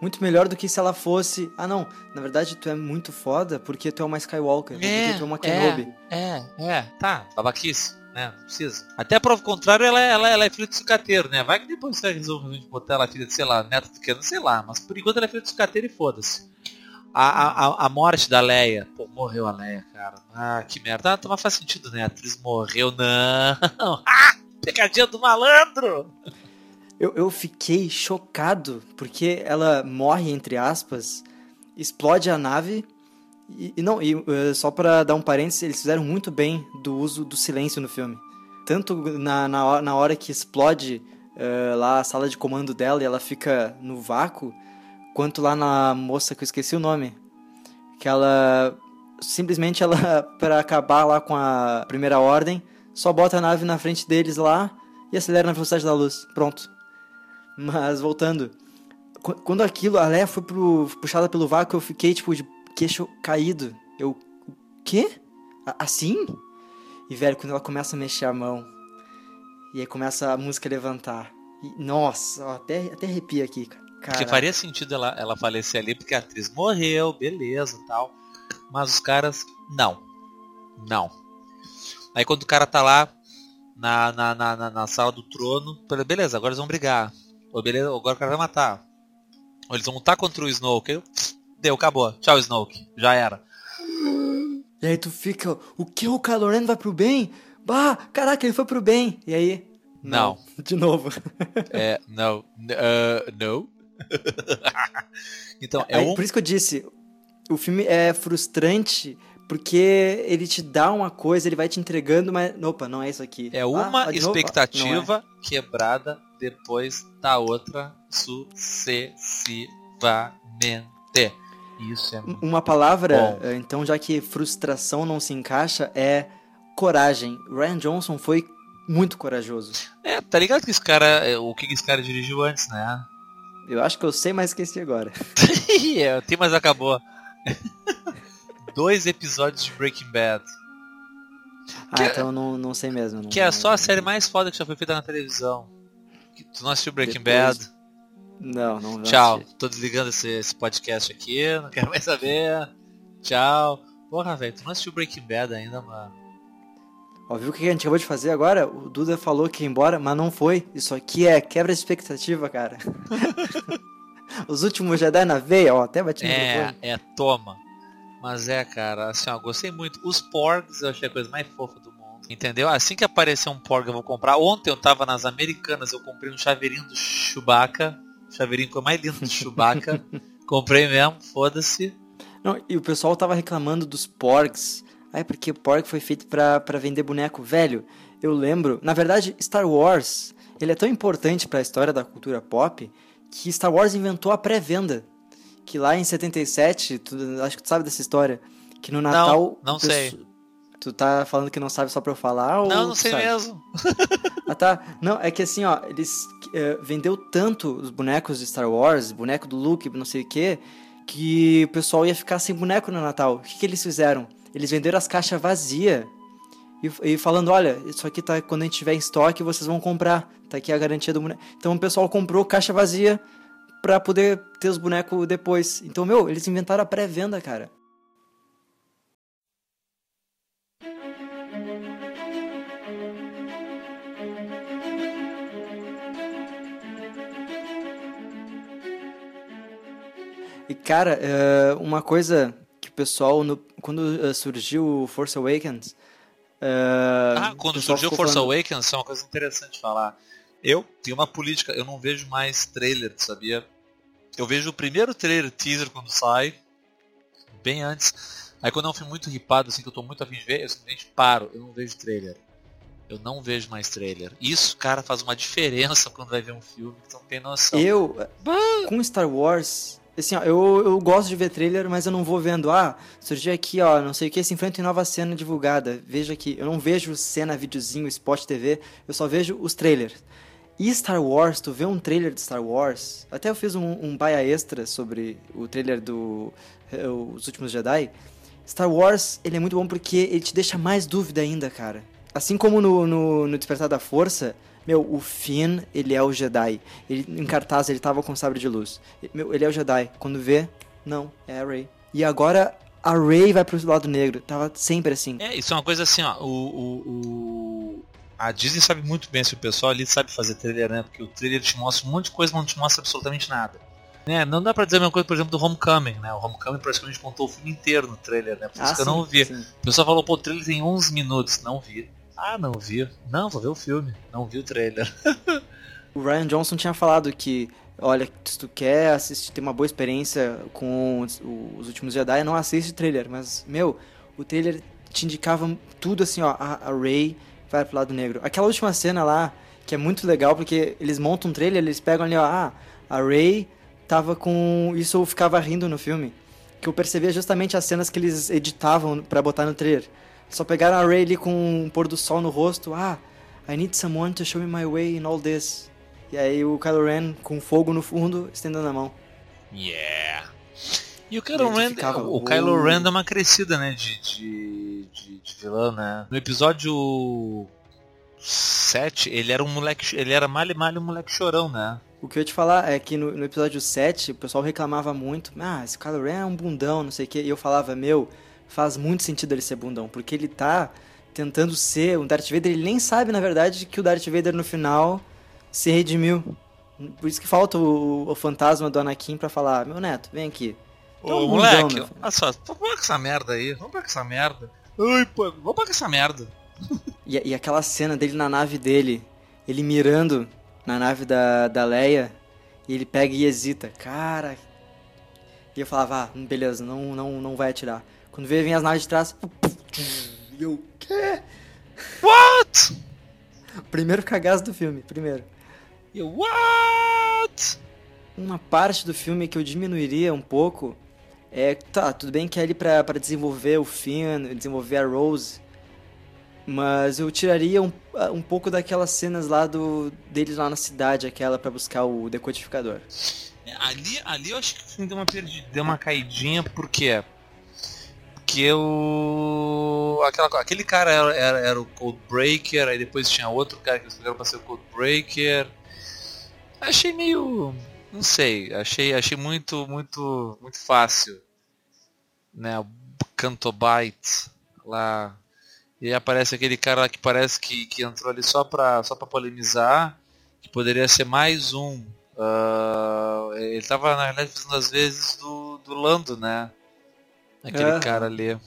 A: Muito melhor do que se ela fosse, ah não, na verdade tu é muito foda porque tu é uma Skywalker, ou porque tu é uma Kenobi.
B: É, é, tá, babaquice, né? Não precisa. Até a prova contrário, ela é, ela, é- ela é filha de sucateiro, né? Vai que depois você resolve a gente botar ela filha de, sei lá, neto do que, sei lá, mas por enquanto ela é filha de sucateiro e foda-se. A, a, a- a morte da Leia, pô, morreu a Leia, cara. Ah, que merda. Ah, mas faz sentido, né? A atriz morreu, não. Ah, pegadinha do malandro!
A: Eu, eu fiquei chocado porque ela morre, entre aspas, explode a nave. E, e não, e eh, só pra dar um parênteses, eles fizeram muito bem do uso do silêncio no filme. Tanto na, na, hora- na hora que explode eh, lá a sala de comando dela e ela fica no vácuo, quanto lá na moça que eu esqueci o nome. Que ela. Simplesmente ela, pra acabar lá com a primeira ordem, só bota a nave na frente deles lá e acelera na velocidade da luz. Pronto. Mas voltando. qu- Quando aquilo, a Leia foi pro, puxada pelo vácuo, eu fiquei tipo de queixo caído. Eu. O quê? Assim? E velho, quando ela começa a mexer a mão. E aí começa a música a levantar. E, nossa, ó, até, até arrepia aqui, cara.
B: Porque faria sentido ela, ela falecer ali, porque a atriz morreu, beleza tal. Mas os caras, não. Não. Aí quando o cara tá lá na, na, na, na, sala do trono, falei, beleza, agora eles vão brigar. Ou beleza, agora o cara vai matar. Ou eles vão lutar contra o Snoke. Deu, acabou. Tchau, Snoke. Já era.
A: E aí tu fica, o que o Kylo Ren vai pro bem? Bah, caraca, ele foi pro bem. E aí?
B: Não.
A: De novo.
B: É, não. ah, não. então, é
A: Aí,
B: um.
A: Por isso que eu disse, o filme é frustrante porque ele te dá uma coisa, ele vai te entregando, mas. Opa, não é isso aqui.
B: É
A: Ah,
B: uma
A: ah, novo? Ah, não é.
B: expectativa quebrada depois da outra sucessivamente. Isso é muito
A: Uma palavra,
B: Bom.
A: eh, então, já que frustração não se encaixa, é coragem. Ryan Johnson foi muito corajoso.
B: É, tá ligado que esse cara, é, o que esse cara dirigiu antes, né?
A: Eu acho que eu sei, mas esqueci agora.
B: é, tem, mas acabou. Dois episódios de Breaking Bad.
A: Ah,
B: Que-
A: então não, não sei mesmo. não-
B: Que é só a série mais foda que já foi feita na televisão. Tu não assistiu Breaking
A: Depois-
B: Bad?
A: Não, não.
B: Tchau.
A: assisti.
B: Tô desligando esse, esse podcast aqui, não quero mais saber. Tchau. Porra, velho, tu não assistiu Breaking Bad ainda, mano.
A: Ó, viu o que a gente acabou de fazer agora? O Duda falou que ia embora, mas não foi. Isso aqui é quebra de expectativa, cara. Os últimos Jedi na veia, ó, até bati no
B: É, é, toma. Mas é, cara, assim, ó, gostei muito. Os Porgs eu achei a coisa mais fofa do. Entendeu? Assim que aparecer um Porg eu vou comprar. Ontem eu tava nas Americanas, eu comprei um chaveirinho do Chewbacca. Chaveirinho que é o mais lindo do Chewbacca. comprei mesmo, foda-se.
A: Não, e o pessoal tava reclamando dos Porgs. Ah, é porque Porg foi feito pra, pra vender boneco. Velho, eu lembro... Na verdade, Star Wars, ele é tão importante pra história da cultura pop que Star Wars inventou a pré-venda. Que lá em 77, tu, acho que tu sabe dessa história, que no Natal...
B: não
A: o pesso-
B: sei.
A: Tu tá falando que não sabe só pra eu falar? Ou
B: Não, não sei
A: sabe?
B: mesmo.
A: Ah, tá. Não, é que assim, ó, eles eh, vendeu tanto os bonecos de Star Wars, boneco do Luke, não sei o quê, que o pessoal ia ficar sem boneco no Natal. O que, que eles fizeram? Eles venderam as caixas vazias e, e falando, olha, isso aqui tá quando a gente tiver em estoque, vocês vão comprar. Tá aqui a garantia do boneco. Então o pessoal comprou caixa vazia pra poder ter os bonecos depois. Então, meu, eles inventaram a pré-venda, cara. Cara, eh, uma coisa que o pessoal, no, quando eh, surgiu o Force Awakens... eh,
B: Ah, quando
A: o
B: surgiu
A: ficou
B: Force
A: falando-
B: Awakens, é uma coisa interessante falar. Eu tenho uma política, eu não vejo mais trailer, sabia? Eu vejo o primeiro trailer, teaser, quando sai, bem antes. Aí quando é um filme muito ripado, assim, que eu tô muito afim de ver, eu simplesmente paro, eu não vejo trailer. Eu não vejo mais trailer. Isso, cara, faz uma diferença quando vai ver um filme, que tu não tem noção.
A: Eu, com Star Wars, assim, ó, eu, eu gosto de ver trailer, mas eu não vou vendo, ah, surgiu aqui, ó, não sei o que, se enfrenta em nova cena divulgada. Veja aqui, eu não vejo cena, videozinho, spot TV, eu só vejo os trailers. E Star Wars, tu vê um trailer de Star Wars, até eu fiz um, um baia extra sobre o trailer do eh, Os Últimos Jedi. Star Wars, ele é muito bom porque ele te deixa mais dúvida ainda, cara. Assim como no, no, no Despertar da Força, meu, o Finn, ele é o Jedi. Ele, em cartaz, ele tava com sabre de luz. Meu, ele é o Jedi. Quando vê, não, é a Rey. E agora, a Rey vai pro lado negro. Tava sempre assim.
B: É, isso é uma coisa assim, ó. O, o, o- A Disney sabe muito bem se o pessoal ali sabe fazer trailer, né? Porque o trailer te mostra um monte de coisa, mas não te mostra absolutamente nada. Né? Não dá pra dizer a mesma coisa, por exemplo, do Homecoming, né? O Homecoming praticamente contou o filme inteiro no trailer, né? Por isso que eu não vi.
A: sim.
B: O pessoal falou, pô, o trailer tem 11 minutos. Não vi. Ah, não vi. Não, vou ver o filme. Não vi o trailer.
A: O Ryan Johnson tinha falado que, olha, se tu quer assistir, ter uma boa experiência com os, os últimos Jedi, não assiste o trailer. Mas, meu, o trailer te indicava tudo assim, ó, a, a Rey vai pro lado negro. Aquela última cena lá, que é muito legal, porque eles montam um trailer, eles pegam ali, ó, ah, a Rey tava com. Isso eu ficava rindo no filme. Que eu percebia justamente as cenas que eles editavam pra botar no trailer. Só pegaram a Rey ali com um pôr do sol no rosto. Ah, I need someone to show me my way in all this. E aí o Kylo Ren com fogo no fundo, estendendo a mão.
B: Yeah. E o
A: E
B: Kylo Ren,
A: ficava,
B: o. Kylo Ren dá uma crescida, né, de, de, de, de vilão, né? No episódio 7, ele era um moleque, ele era malhe malhe um moleque chorão, né?
A: O que eu ia te falar é que no, no episódio 7, o pessoal reclamava muito, ah, esse Kylo Ren é um bundão, não sei o que. E eu falava, meu, faz muito sentido ele ser bundão, porque ele tá tentando ser um Darth Vader, ele nem sabe, na verdade, que o Darth Vader no final se redimiu. Por isso que falta o, o fantasma do Anakin pra falar, meu neto, vem aqui.
B: Ô,
A: É um
B: moleque,
A: bundão,
B: olha só, vamos com essa merda aí, vamos com essa merda. Ai, pô, vamos com essa merda.
A: E, e aquela cena dele na nave dele, ele mirando na nave da, da Leia, e ele pega e hesita. Cara. E eu falava, ah, beleza, não, não, não vai atirar. Quando veio, vem as naves de trás. E eu, quê?
B: What?
A: Primeiro cagaço do filme, primeiro.
B: E eu, what?
A: Uma parte do filme que eu diminuiria um pouco é, tá, tudo bem que é ali pra, pra desenvolver o Finn, desenvolver a Rose, mas eu tiraria um, um pouco daquelas cenas lá do deles lá na cidade, aquela pra buscar o decodificador.
B: É, Ali, ali eu acho que o filme deu uma perdida, deu uma caidinha, por Porque o. Aquela, aquele cara era, era, era o Codebreaker, aí depois tinha outro cara que eles pegaram pra ser o Codebreaker. Achei meio. não sei, achei, achei muito, muito, muito fácil. Né? O Cantobite lá. E aparece aquele cara lá que parece que, que entrou ali só pra, só pra polemizar, que poderia ser mais um. Ah, ele tava na realidade fazendo as vezes do, do Lando, né? Aquele
A: Aham.
B: cara ali.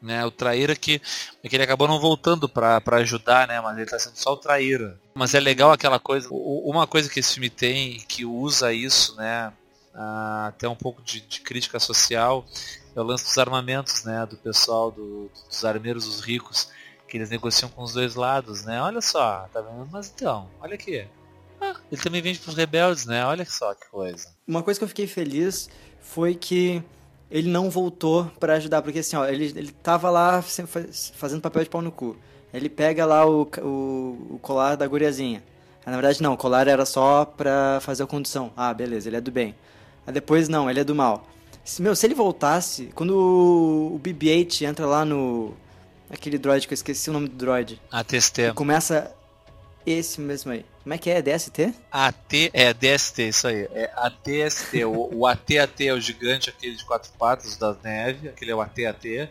B: Né, o traíra que, é que ele acabou não voltando pra ajudar, né? Mas ele tá sendo só o traíra. Mas é legal aquela coisa. Uma coisa que esse filme tem que usa isso, né? ah, até um pouco de, de crítica social, é o lance dos armamentos, né? Do pessoal, do- dos armeiros, os ricos, que eles negociam com os dois lados, né? Olha só, tá vendo? Mas então, olha aqui. Ah, ele também vende pros rebeldes, né? Olha só que coisa.
A: Uma coisa que eu fiquei feliz foi que ele não voltou pra ajudar, porque assim, ó, ele, ele tava lá fazendo papel de pau no cu. Ele pega lá o, o, o colar da guriazinha. Na verdade não, o colar era só pra fazer a condução. Ah, beleza, ele é do bem. Aí depois não, ele é do mal. Se, meu, se ele voltasse, quando o, o BB-8 entra lá no... Aquele droid que eu esqueci o nome do droid.
B: ATST.
A: Começa esse mesmo aí. Como é que é? DST?
B: AT, é DST, isso aí. É ATST. o, o AT-AT é o gigante, aquele de quatro patas da neve, aquele é o AT-AT.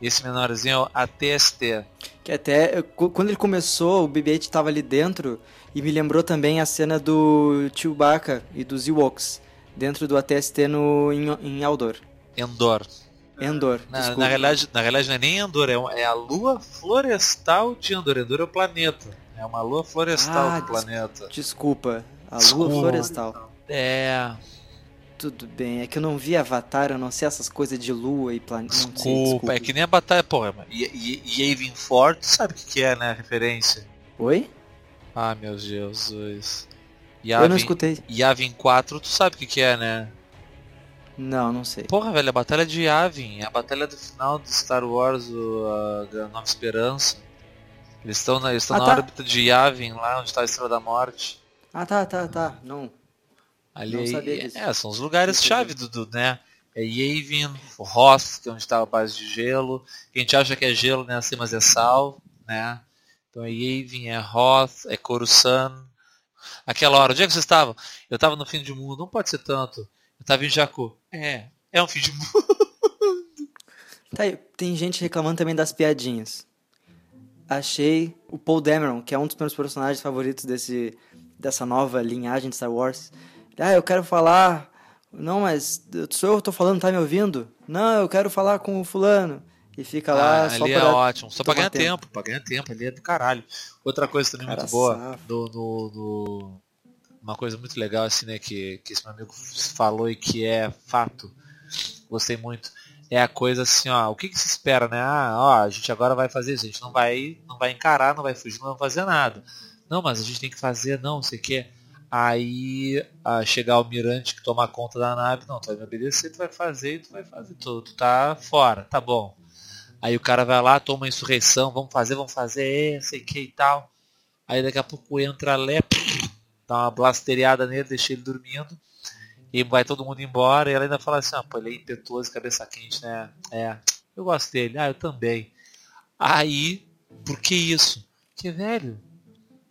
B: Esse menorzinho é o ATST.
A: Que até, quando ele começou, o BB-8 estava ali dentro e me lembrou também a cena do Chewbacca e dos Ewoks dentro do ATST no, em, em Aldor.
B: Endor.
A: Endor.
B: Na, na, realidade, na realidade não é nem Endor, é, é a lua florestal de Endor. Endor é o planeta. É uma lua florestal ah, do planeta.
A: Desculpa, a desculpa. lua florestal.
B: É.
A: Tudo bem, é que eu não vi Avatar, eu não sei essas coisas de lua e planeta.
B: Desculpa, desculpa, é que nem a batalha, porra. E, e, e Avon Ford, sabe o que, é, né? A referência.
A: Oi?
B: Ah, meu Jesus.
A: Yavin, eu não escutei.
B: Yavin 4, tu sabe o que, que é, né?
A: Não, não sei.
B: Porra, velho, a batalha de Yavin, é a batalha do final do Star Wars, o, a, a Nova Esperança. Eles estão na, eles ah, na tá. órbita de Yavin, lá onde está a Estrela da Morte.
A: Ah, tá, tá, tá. Não.
B: Ali não sabia disso. É, são os lugares-chave do, do, né? É Yavin, Hoth, que é onde está a base de gelo. A gente acha que é gelo, né? Assim, mas é sal, né? Então é Yavin, é Hoth, é Coruscant. Aquela hora, onde é que vocês estavam? Eu estava no fim do mundo, não pode ser tanto. Eu estava em Jakku. É, é um fim de mundo.
A: Tá, tem gente reclamando também das piadinhas. Achei o Paul Dameron, que é um dos meus personagens favoritos desse, dessa nova linhagem de Star Wars. Ah, eu quero falar. Não, mas sou eu que tô falando, tá me ouvindo? Não, eu quero falar com o fulano. E fica lá
B: ah,
A: só
B: ali é ótimo, só pra ganhar tempo. tempo, pra ganhar tempo, ali é do caralho. Outra coisa também Cara muito boa, do, do, do, uma coisa muito legal assim, né, que, que esse meu amigo falou e que é fato, gostei muito, é a coisa assim, ó, o que, que se espera, né? Ah, ó, a gente agora vai fazer isso, a gente não vai, não vai encarar, não vai fugir, não vai fazer nada. Não, mas a gente tem que fazer, não, sei o que. Aí a chegar o mirante que toma conta da nave, não, tu vai me obedecer, tu vai fazer, tu vai fazer tudo, tu tá fora, tá bom. Aí o cara vai lá, toma insurreição, vamos fazer, vamos fazer, sei que e tal. Aí daqui a pouco entra Lé, dá uma blasteriada nele, deixa ele dormindo. E vai todo mundo embora. E ela ainda fala assim, ah, pô, ele é impetuoso, cabeça quente, né? É, eu gosto dele. Ah, eu também. Aí, por que isso? Porque, velho,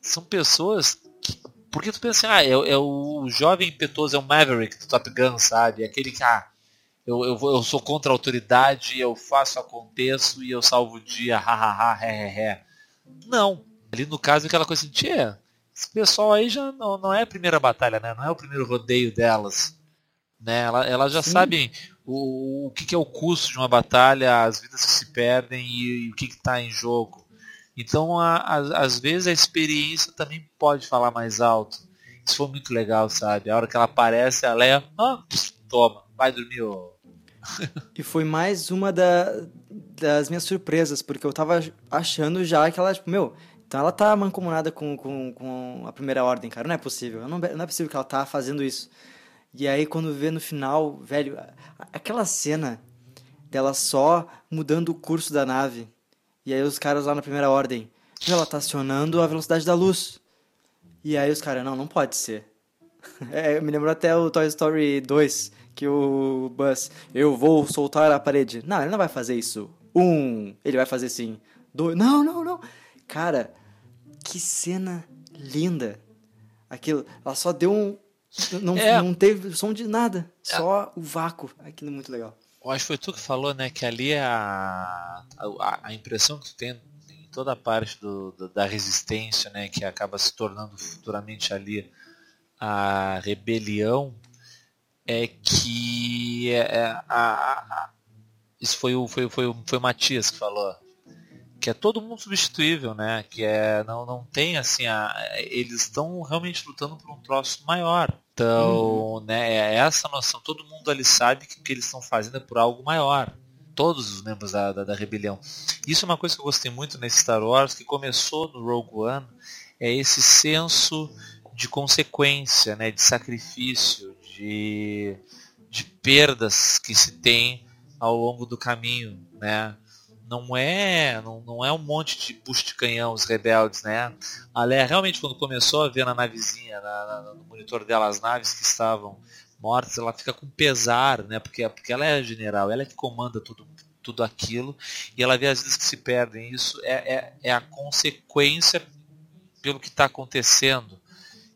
B: são pessoas que... Porque tu pensa, ah, é, é o jovem impetuoso, é o Maverick do Top Gun, sabe? Aquele que, ah, eu, eu, eu sou contra a autoridade, eu faço, aconteço e eu salvo o dia, hahaha, he, he, he. Não. Ali no caso aquela coisa assim, tia, esse pessoal aí já não, não é a primeira batalha, né? Não é o primeiro rodeio delas. Né? Elas ela já Sim. sabem o, o que, que, é o custo de uma batalha, as vidas que se perdem e, e o que está em jogo. Então, a, a, às vezes, a experiência também pode falar mais alto. Isso foi muito legal, sabe? A hora que ela aparece, ela é. Ah, toma, vai dormir, ô.
A: e foi mais uma da, das minhas surpresas, porque eu tava achando já que ela, tipo, meu, então ela tá mancomunada com, com, com a primeira ordem, cara. Não é possível. Não, não é possível que ela tá fazendo isso. E aí quando vê no final, velho, aquela cena dela só mudando o curso da nave. E aí os caras lá na primeira ordem, ela tá acionando a velocidade da luz. E aí os caras, não, não pode ser. É, me lembrou até o Toy Story 2, que o Buzz, eu vou soltar a parede. Não, ele não vai fazer isso. Um, ele vai fazer sim. Dois, não, não, não. Cara, que cena linda. Aquilo, ela só deu um. Não, é. não teve som de nada, é. só o vácuo. Aquilo é muito legal.
B: Eu acho que foi tu que falou, né? Que ali é a, a, a impressão que tu tem em toda a parte do, do, da resistência, né? Que acaba se tornando futuramente ali a rebelião é que é, é, a, a, isso foi o, foi, foi, foi o Matias que falou que é todo mundo substituível, né? Que é não, não tem assim a, eles estão realmente lutando por um troço maior. Então, uhum. né, é essa noção, todo mundo ali sabe que o que eles estão fazendo é por algo maior. Todos os membros da, da, da, rebelião. Isso é uma coisa que eu gostei muito nesse Star Wars, que começou no Rogue One, é esse senso de consequência, né, de sacrifício, de, de perdas que se tem ao longo do caminho, né? Não é, não, não é um monte de busto de canhão os rebeldes, né? A Leia realmente quando começou a ver na navezinha, na, na, no monitor dela as naves que estavam mortas, ela fica com pesar, né? Porque, porque ela é a general, ela é que comanda todo, tudo aquilo, e ela vê as vidas que se perdem. Isso é, é, é a consequência pelo que está acontecendo.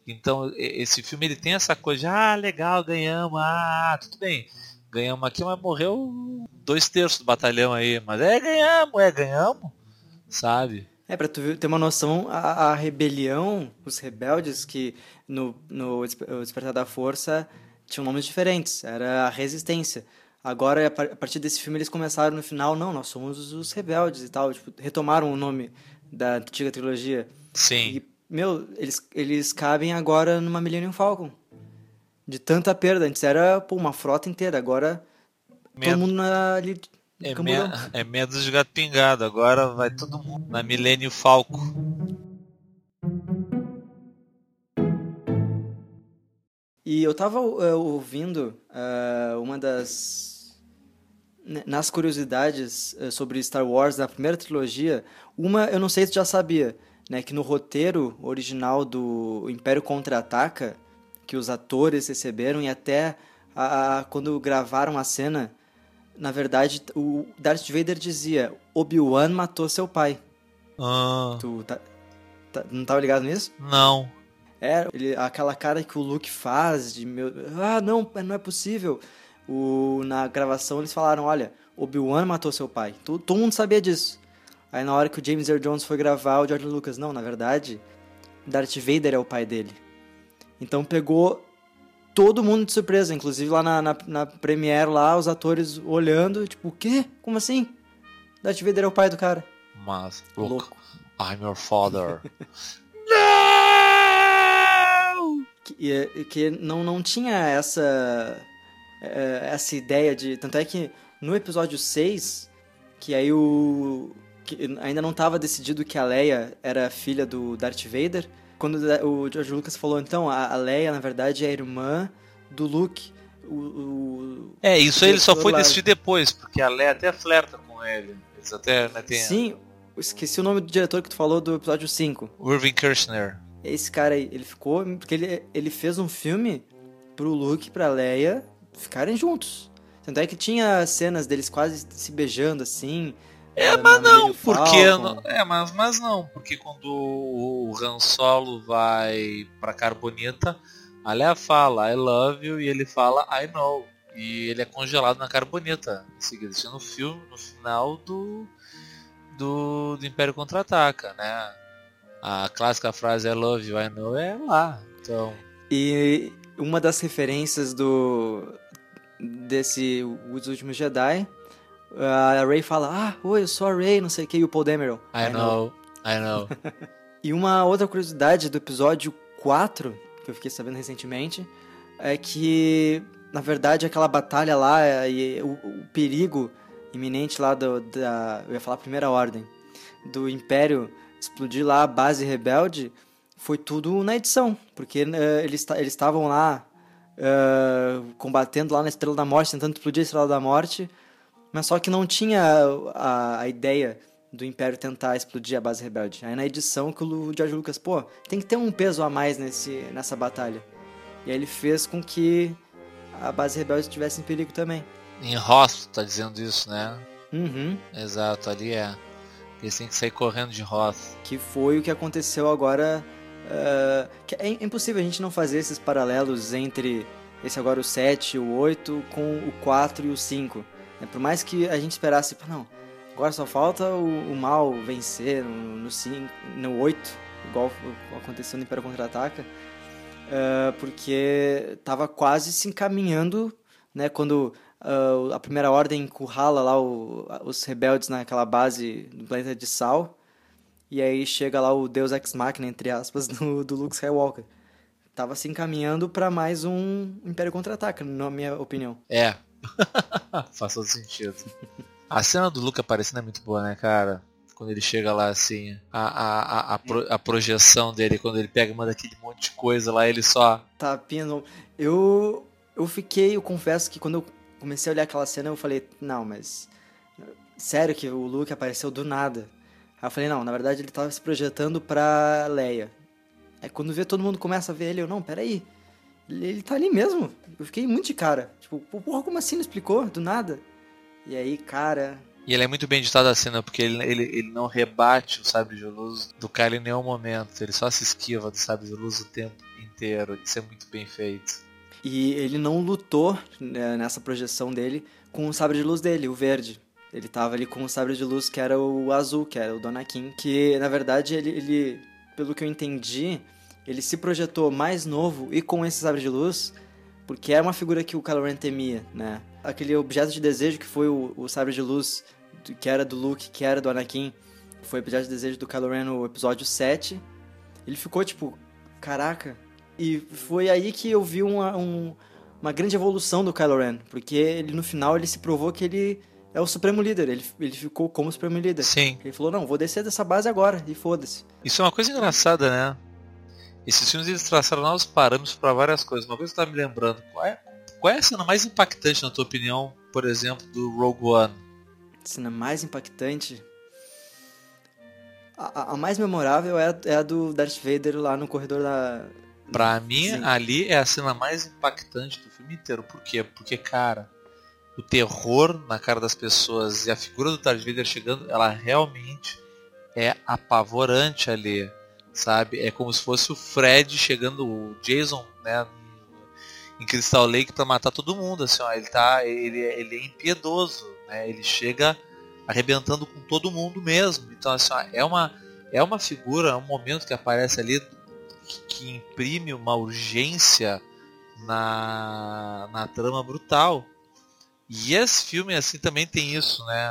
B: Então esse filme ele tem essa coisa de, ah, legal, ganhamos, ah, tudo bem. Ganhamos aqui, mas morreu dois terços do batalhão aí. Mas é, ganhamos, é, ganhamos. Sabe?
A: É, pra tu ter uma noção, a, a rebelião, os rebeldes que no, no Despertar da Força tinham nomes diferentes. Era a resistência. Agora, a partir desse filme, eles começaram no final, não, nós somos os rebeldes e tal. Tipo, retomaram o nome da antiga trilogia.
B: Sim.
A: E, meu, eles, eles cabem agora numa Millennium Falcon. De tanta perda. Antes era pô, uma frota inteira, agora Med... todo mundo na, ali.
B: É, me... é medo de gato pingado, agora vai todo mundo na Millennium Falco.
A: E eu tava uh, ouvindo uh, uma das. Nas curiosidades uh, sobre Star Wars da primeira trilogia, uma eu não sei se tu já sabia, né? Que no roteiro original do Império Contra-Ataca, que os atores receberam e até a, a, quando gravaram a cena, na verdade, o Darth Vader dizia: Obi-Wan matou seu pai.
B: Ah.
A: Tu tá, tá, não tava ligado nisso?
B: Não.
A: É, ele, aquela cara que o Luke faz de meu, ah, não, não é possível. O, na gravação eles falaram, olha, Obi-Wan matou seu pai. Todo, todo mundo sabia disso. Aí na hora que o James Earl Jones foi gravar, o George Lucas, não, na verdade, Darth Vader é o pai dele. Então pegou todo mundo de surpresa, inclusive lá na, na, na Premiere lá, os atores olhando, tipo, o quê? Como assim? Darth Vader é o pai do cara.
B: Mas, look, Louco. I'm your father.
A: que, que não, não tinha essa, é, essa ideia de. Tanto é que no episódio 6, que aí o. Que ainda não estava decidido que a Leia era filha do Darth Vader. Quando o George Lucas falou, então, a Leia, na verdade, é a irmã do Luke. O, o
B: é, isso aí ele só foi lá. decidir depois, porque a Leia até flerta com ele. Eles até né, tem...
A: Sim, esqueci o nome do diretor que tu falou do episódio 5.
B: Irving Kirchner
A: esse cara aí, ele ficou. Porque ele, ele fez um filme pro Luke e pra Leia ficarem juntos. Tanto é que tinha cenas deles quase se beijando assim.
B: É, eh, mas não, porque. Não, é, mas, mas não, porque quando o Han Solo vai pra Carbonita, a Leia fala I love you e ele fala I know. E ele é congelado na Carbonita. Em seguida, isso é no filme, no final do. Do, do Império Contra-Ataca, né? a clássica frase I love you, I know é lá. Então.
A: E uma das referências do desse Os Últimos Jedi, a Rey fala: "Ah, oi, eu sou a Rey, não sei o que", e o Paul Dameron.
B: I, I know, know, I know.
A: e uma outra curiosidade do episódio 4, que eu fiquei sabendo recentemente, é que na verdade aquela batalha lá e o, o perigo iminente lá do, da, eu ia falar primeira ordem, do Império explodir lá a base rebelde foi tudo na edição, porque uh, eles eles estavam lá uh, combatendo lá na Estrela da Morte, tentando explodir a Estrela da Morte, mas só que não tinha a, a ideia do Império tentar explodir a base rebelde. Aí na edição que o George Lucas, pô, tem que ter um peso a mais nesse, nessa batalha. E aí ele fez com que a base rebelde estivesse em perigo também.
B: Em Ross, tá dizendo isso, né?
A: Uhum.
B: Exato, ali é. Eles têm que sair correndo de roça.
A: Que foi o que aconteceu agora. Uh, é impossível a gente não fazer esses paralelos entre esse agora o 7, o 8, com o 4 e o 5. É, por mais que a gente esperasse, não, agora só falta o, o mal vencer no, no, 5, no 8, igual aconteceu no Império Contra-Ataca, uh, porque estava quase se encaminhando, né, quando uh, a primeira ordem encurrala lá o, os rebeldes naquela base do planeta de Sal. E aí chega lá o Deus Ex Machina, entre aspas, do, do Luke Skywalker. Tava se encaminhando para mais um Império Contra-Ataca, na minha opinião.
B: É. Faz todo sentido. A cena do Luke aparecendo é muito boa, né, cara? Quando ele chega lá assim, a, a, a, a, pro, a projeção dele, quando ele pega uma daquele monte de coisa lá, ele só.
A: Tapinha no. Eu. Eu fiquei, eu confesso que quando eu comecei a olhar aquela cena eu falei, não, mas. Sério que o Luke apareceu do nada. Aí eu falei, não, na verdade ele tava se projetando pra Leia. Aí quando vê todo mundo começa a ver ele, eu, não, peraí. Ele, tá ali mesmo. Eu fiquei muito de cara. Tipo, porra, como assim não explicou? Do nada. E aí, cara.
B: E ele é muito bem editado a cena, porque ele, ele, ele não rebate o sabre de luz do cara em nenhum momento. Ele só se esquiva do sabre de luz o tempo inteiro. Isso é muito bem feito.
A: E ele não lutou né, nessa projeção dele com o sabre de luz dele, o verde. Ele tava ali com o sabre de luz que era o azul, que era o Donakin. Que na verdade ele, ele, pelo que eu entendi, ele se projetou mais novo e com esse sabre de luz, porque era uma figura que o Kylo Ren temia, né? Aquele objeto de desejo que foi o, o sabre de luz que era do Luke, que era do Anakin, foi o episódio de desejo do Kylo Ren no episódio 7. Ele ficou tipo, caraca. E foi aí que eu vi uma, um, uma grande evolução do Kylo Ren, porque ele no final ele se provou que ele é o supremo líder, ele, ele ficou como supremo líder.
B: Sim.
A: Ele falou, não, vou descer dessa base agora, e foda-se.
B: Isso é uma coisa engraçada, né? Esses filmes eles traçaram novos parâmetros para várias coisas. Uma coisa que tá me lembrando, qual é, qual é a cena mais impactante na tua opinião, por exemplo, do Rogue One?
A: cena mais impactante. A, a mais memorável é a, é a, do Darth Vader lá no corredor da.
B: Pra mim, Sim. ali é a cena mais impactante do filme inteiro. Por quê? Porque, cara, o terror na cara das pessoas e a figura do Darth Vader chegando, ela realmente é apavorante ali, sabe? É como se fosse o Fred chegando, o Jason, né, em Crystal Lake para matar todo mundo, assim, ó, ele tá, ele, ele é impiedoso, né? Ele chega arrebentando com todo mundo mesmo. Então assim, ó, é uma é uma figura, é um momento que aparece ali que, que imprime uma urgência na, na trama brutal. E esse filme assim também tem isso, né?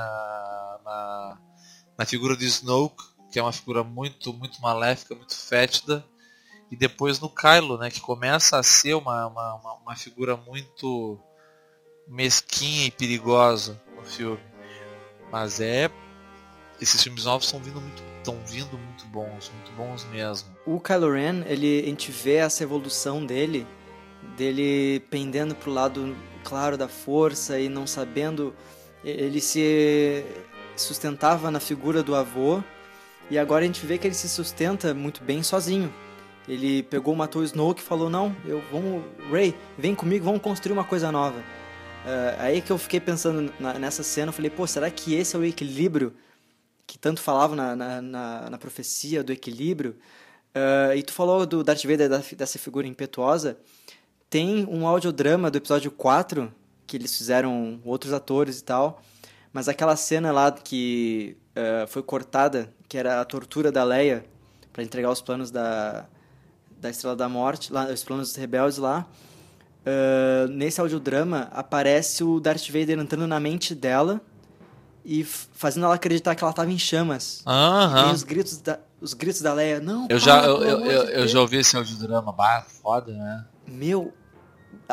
B: Na, na figura de Snoke, que é uma figura muito muito maléfica, muito fétida, e depois no Kylo, né? Que começa a ser uma, uma, uma figura muito mesquinha e perigosa filme. Mas é. Esses filmes novos estão vindo muito. estão vindo muito bons, muito bons mesmo.
A: O Kylo Ren, ele, a gente vê essa evolução dele, dele pendendo pro lado claro da força e não sabendo. Ele se sustentava na figura do avô, e agora a gente vê que ele se sustenta muito bem sozinho. Ele pegou, matou o Snoke e falou: Não, eu vamos, Ray, vem comigo, vamos construir uma coisa nova. Uh, aí que eu fiquei pensando na, nessa cena, eu falei, pô, será que esse é o equilíbrio que tanto falava na, na, na, na profecia do equilíbrio? Uh, e tu falou do Darth Vader, dessa figura impetuosa. Tem um audiodrama do episódio 4, que eles fizeram outros atores e tal, mas aquela cena lá que uh, foi cortada, que era a tortura da Leia para entregar os planos da, da Estrela da Morte, lá, os planos rebeldes lá, Uh, nesse audiodrama aparece o Darth Vader entrando na mente dela e fazendo ela acreditar que ela estava em chamas.
B: Aham.
A: E os gritos da, os gritos da Leia, não.
B: Eu já eu, eu, eu, eu, já ouvi esse audiodrama, bah, foda, né?
A: Meu,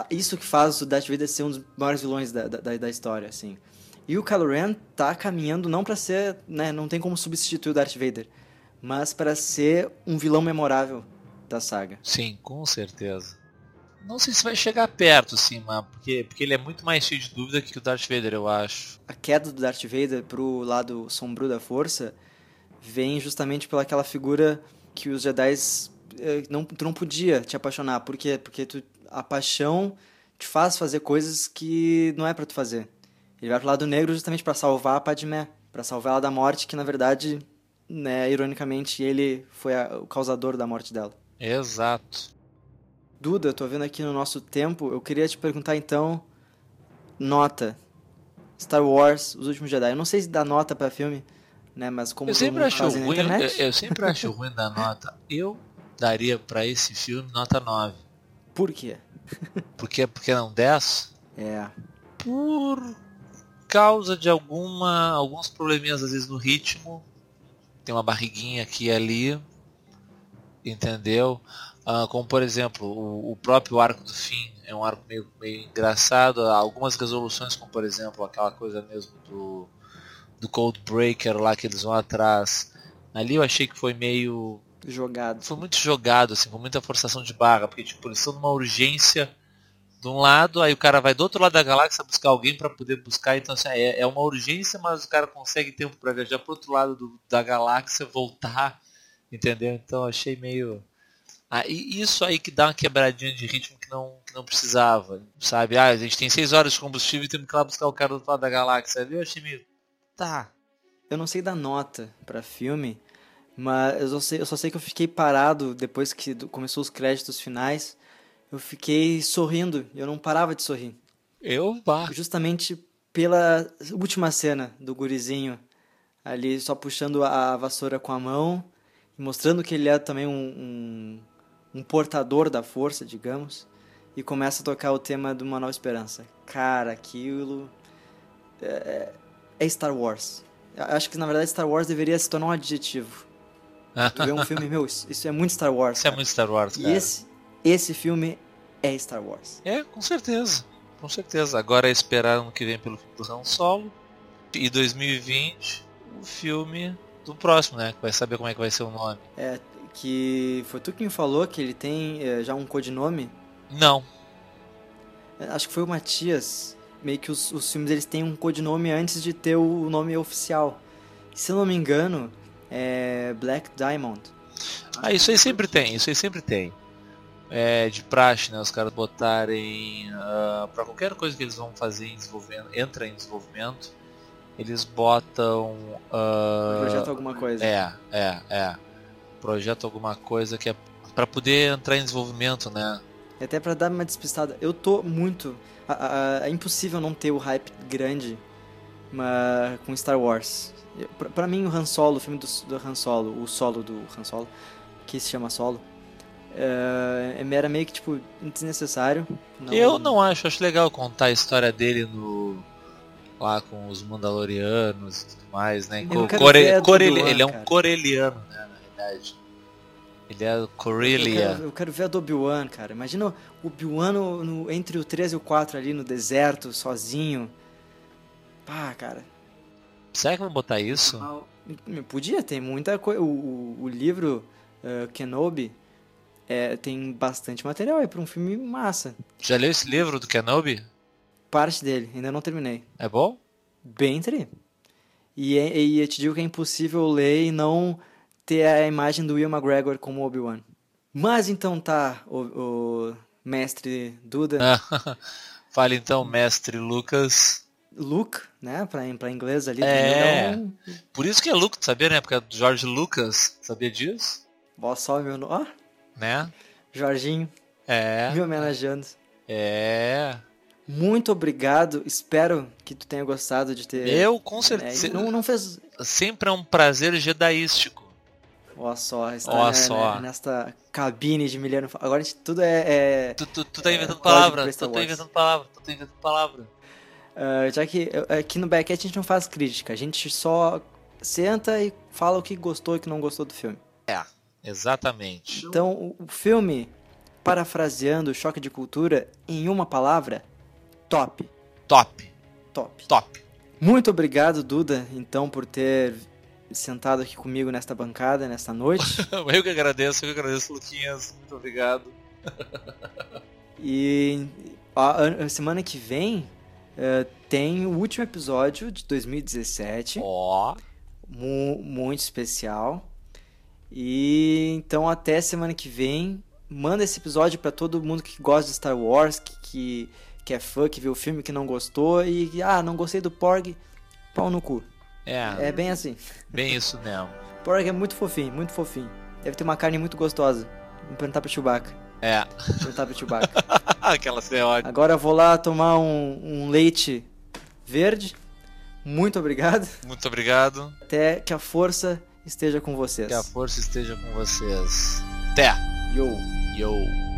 A: isso que faz o Darth Vader ser um dos maiores vilões da, da, da história, assim. E o Kylo Ren tá caminhando não para ser, né, não tem como substituir o Darth Vader, mas para ser um vilão memorável da saga.
B: Sim, com certeza. Não sei se vai chegar perto, sim, mas porque, porque ele é muito mais cheio de dúvida que o Darth Vader, eu acho.
A: A queda do Darth Vader pro lado sombrio da força vem justamente pelaquela figura que os Jedi eh, não, tu não podia te apaixonar. Por quê? Porque tu, a paixão te faz fazer coisas que não é para tu fazer. Ele vai pro lado negro justamente para salvar a Padmé, para salvar ela da morte, que na verdade, né, ironicamente, ele foi a, o causador da morte dela.
B: Exato.
A: Duda, tô vendo aqui no nosso tempo, eu queria te perguntar então, nota. Star Wars, Os Últimos Jedi. Eu não sei se dá nota para filme, né, mas como
B: eu sempre acho ruim, eu, eu, sempre acho ruim da nota. Eu daria para esse filme nota 9.
A: Por quê?
B: Porque porque não 10?
A: É.
B: Por causa de alguma alguns probleminhas às vezes no ritmo. Tem uma barriguinha aqui e ali. Entendeu? Uh, como por exemplo, o, o, próprio arco do fim é um arco meio, meio engraçado. Algumas resoluções, como por exemplo aquela coisa mesmo do, do Cold Breaker lá que eles vão atrás. Ali eu achei que foi meio.
A: Jogado.
B: Foi muito jogado, assim, com muita forçação de barra, porque tipo, eles estão numa urgência de um lado, aí o cara vai do outro lado da galáxia buscar alguém para poder buscar, então assim, é, é uma urgência, mas o cara consegue tempo para viajar pro outro lado do, da galáxia, voltar, entendeu? Então achei meio ah, e isso aí que dá uma quebradinha de ritmo que não, que não precisava, sabe? Ah, a gente tem 6 horas de combustível e temos que ir lá buscar o cara do outro lado da galáxia. Eu achei meio. tá.
A: Eu não sei dar nota pra filme, mas eu só sei, eu só sei que eu fiquei parado depois que começou os créditos finais. Eu fiquei sorrindo, eu não parava de sorrir.
B: Eu, bah.
A: Justamente pela última cena do gurizinho ali só puxando a vassoura com a mão e mostrando que ele é também um, um, um portador da força, digamos, e começa a tocar o tema de Uma Nova Esperança. Cara, aquilo é, é Star Wars. Eu Acho que na verdade Star Wars deveria se tornar um adjetivo. Tu vê um filme, meu, isso, isso é muito Star Wars.
B: Isso é
A: cara.
B: muito Star Wars,
A: E
B: cara.
A: esse, esse filme é Star Wars.
B: É, com certeza. Com certeza. Agora é esperar ano que vem pelo filme do Han Solo. E 2020, o filme do próximo, né? Que vai saber como é que vai ser o nome.
A: É, que foi tu que me falou que ele tem é, já um codinome.
B: Não.
A: É, Acho que foi o Matias. Meio que os, os filmes eles têm um codinome antes de ter o nome oficial. Se eu não me engano, é Black Diamond.
B: Ah, isso aí sempre tem, isso aí sempre tem. É de praxe, né? Os caras botarem ah, pra qualquer coisa que eles vão fazer em desenvolvimento, entra em desenvolvimento, eles botam. ah,
A: Projeto alguma coisa.
B: É, é, é. Projeto alguma coisa que é pra poder entrar em desenvolvimento, né?
A: E até pra dar uma despistada, eu tô muito. é impossível não ter o hype grande mas, com Star Wars. Pra mim, o Han Solo, o filme do, do Han Solo, o solo do Han Solo, que se chama Solo, é, é- era meio que tipo desnecessário.
B: Eu não acho, acho legal contar a história dele no. lá com os Mandalorianos e tudo mais, né?
A: Eu
B: Co- core- ele é um
A: cara.
B: coreliano, né? Na verdade. Ele é
A: Eu
B: Corelia.
A: quero, eu quero ver a do Obi-Wan, cara. Imagina o Obi-Wan no- no- entre o 3 e o 4 ali no deserto, sozinho. Pá, cara.
B: Será que vão botar isso?
A: Podia, tem muita coisa. O, o, o livro eh, Kenobi é, tem bastante material aí pra um filme massa.
B: Já leu esse livro do Kenobi?
A: Parte dele, ainda não terminei.
B: É bom?
A: Bem tri. E, é- e eu te digo que é impossível ler e não ter a imagem do Will McGregor como Obi-Wan. Mas então tá, o, o mestre Duda.
B: Fale então, mestre Lucas.
A: Luke, né? Pra, pra inglês ali.
B: É.
A: também
B: Por isso que é Lucas, sabia, né? Porque é George Lucas, sabia disso?
A: Ó, só meu nome. Ó,
B: Né?
A: Jorginho,
B: É.
A: me homenageando.
B: É.
A: Muito obrigado. Espero que tu tenha gostado de ter.
B: Eu, com
A: É,
B: certeza.
A: não, não fez.
B: Sempre é um prazer jedaístico.
A: Ó, só, está né,
B: só.
A: né, nesta cabine de Miliano. Agora gente, tudo é. é
B: Tu, tu, tu tá
A: É,
B: inventando
A: código
B: palavra.
A: pra
B: Tu tá inventando palavra. Tu tá inventando palavra.
A: ah, já que aqui no Backcast a gente não faz crítica, a gente só senta e fala o que gostou e o que não gostou do filme.
B: Exatamente.
A: Então, o, filme, parafraseando o choque de cultura, em uma palavra, top.
B: Top.
A: Top.
B: Top.
A: Muito obrigado, Duda, então, por ter sentado aqui comigo nesta bancada, nesta noite.
B: Eu que agradeço, eu que agradeço, Luquinhas. Muito obrigado.
A: E a, a semana que vem eh, tem o último episódio de 2017,
B: Ó.
A: mu- muito especial. E então até semana que vem, manda esse episódio pra todo mundo que gosta de Star Wars, que, que, que é fã, que viu o filme, que não gostou e que, ah, não gostei do Porg, pau no cu.
B: É,
A: É bem assim.
B: bem isso mesmo.
A: Porg é muito fofinho, muito fofinho. Deve ter uma carne muito gostosa. Vou perguntar pro Chewbacca.
B: É.
A: Vou perguntar pro Chewbacca.
B: Aquela cena é ótima.
A: Agora eu vou lá tomar um, um leite verde. Muito obrigado.
B: Muito obrigado.
A: Até que a força esteja com vocês.
B: Que a força esteja com vocês. Até.
A: Yo!
B: Yo.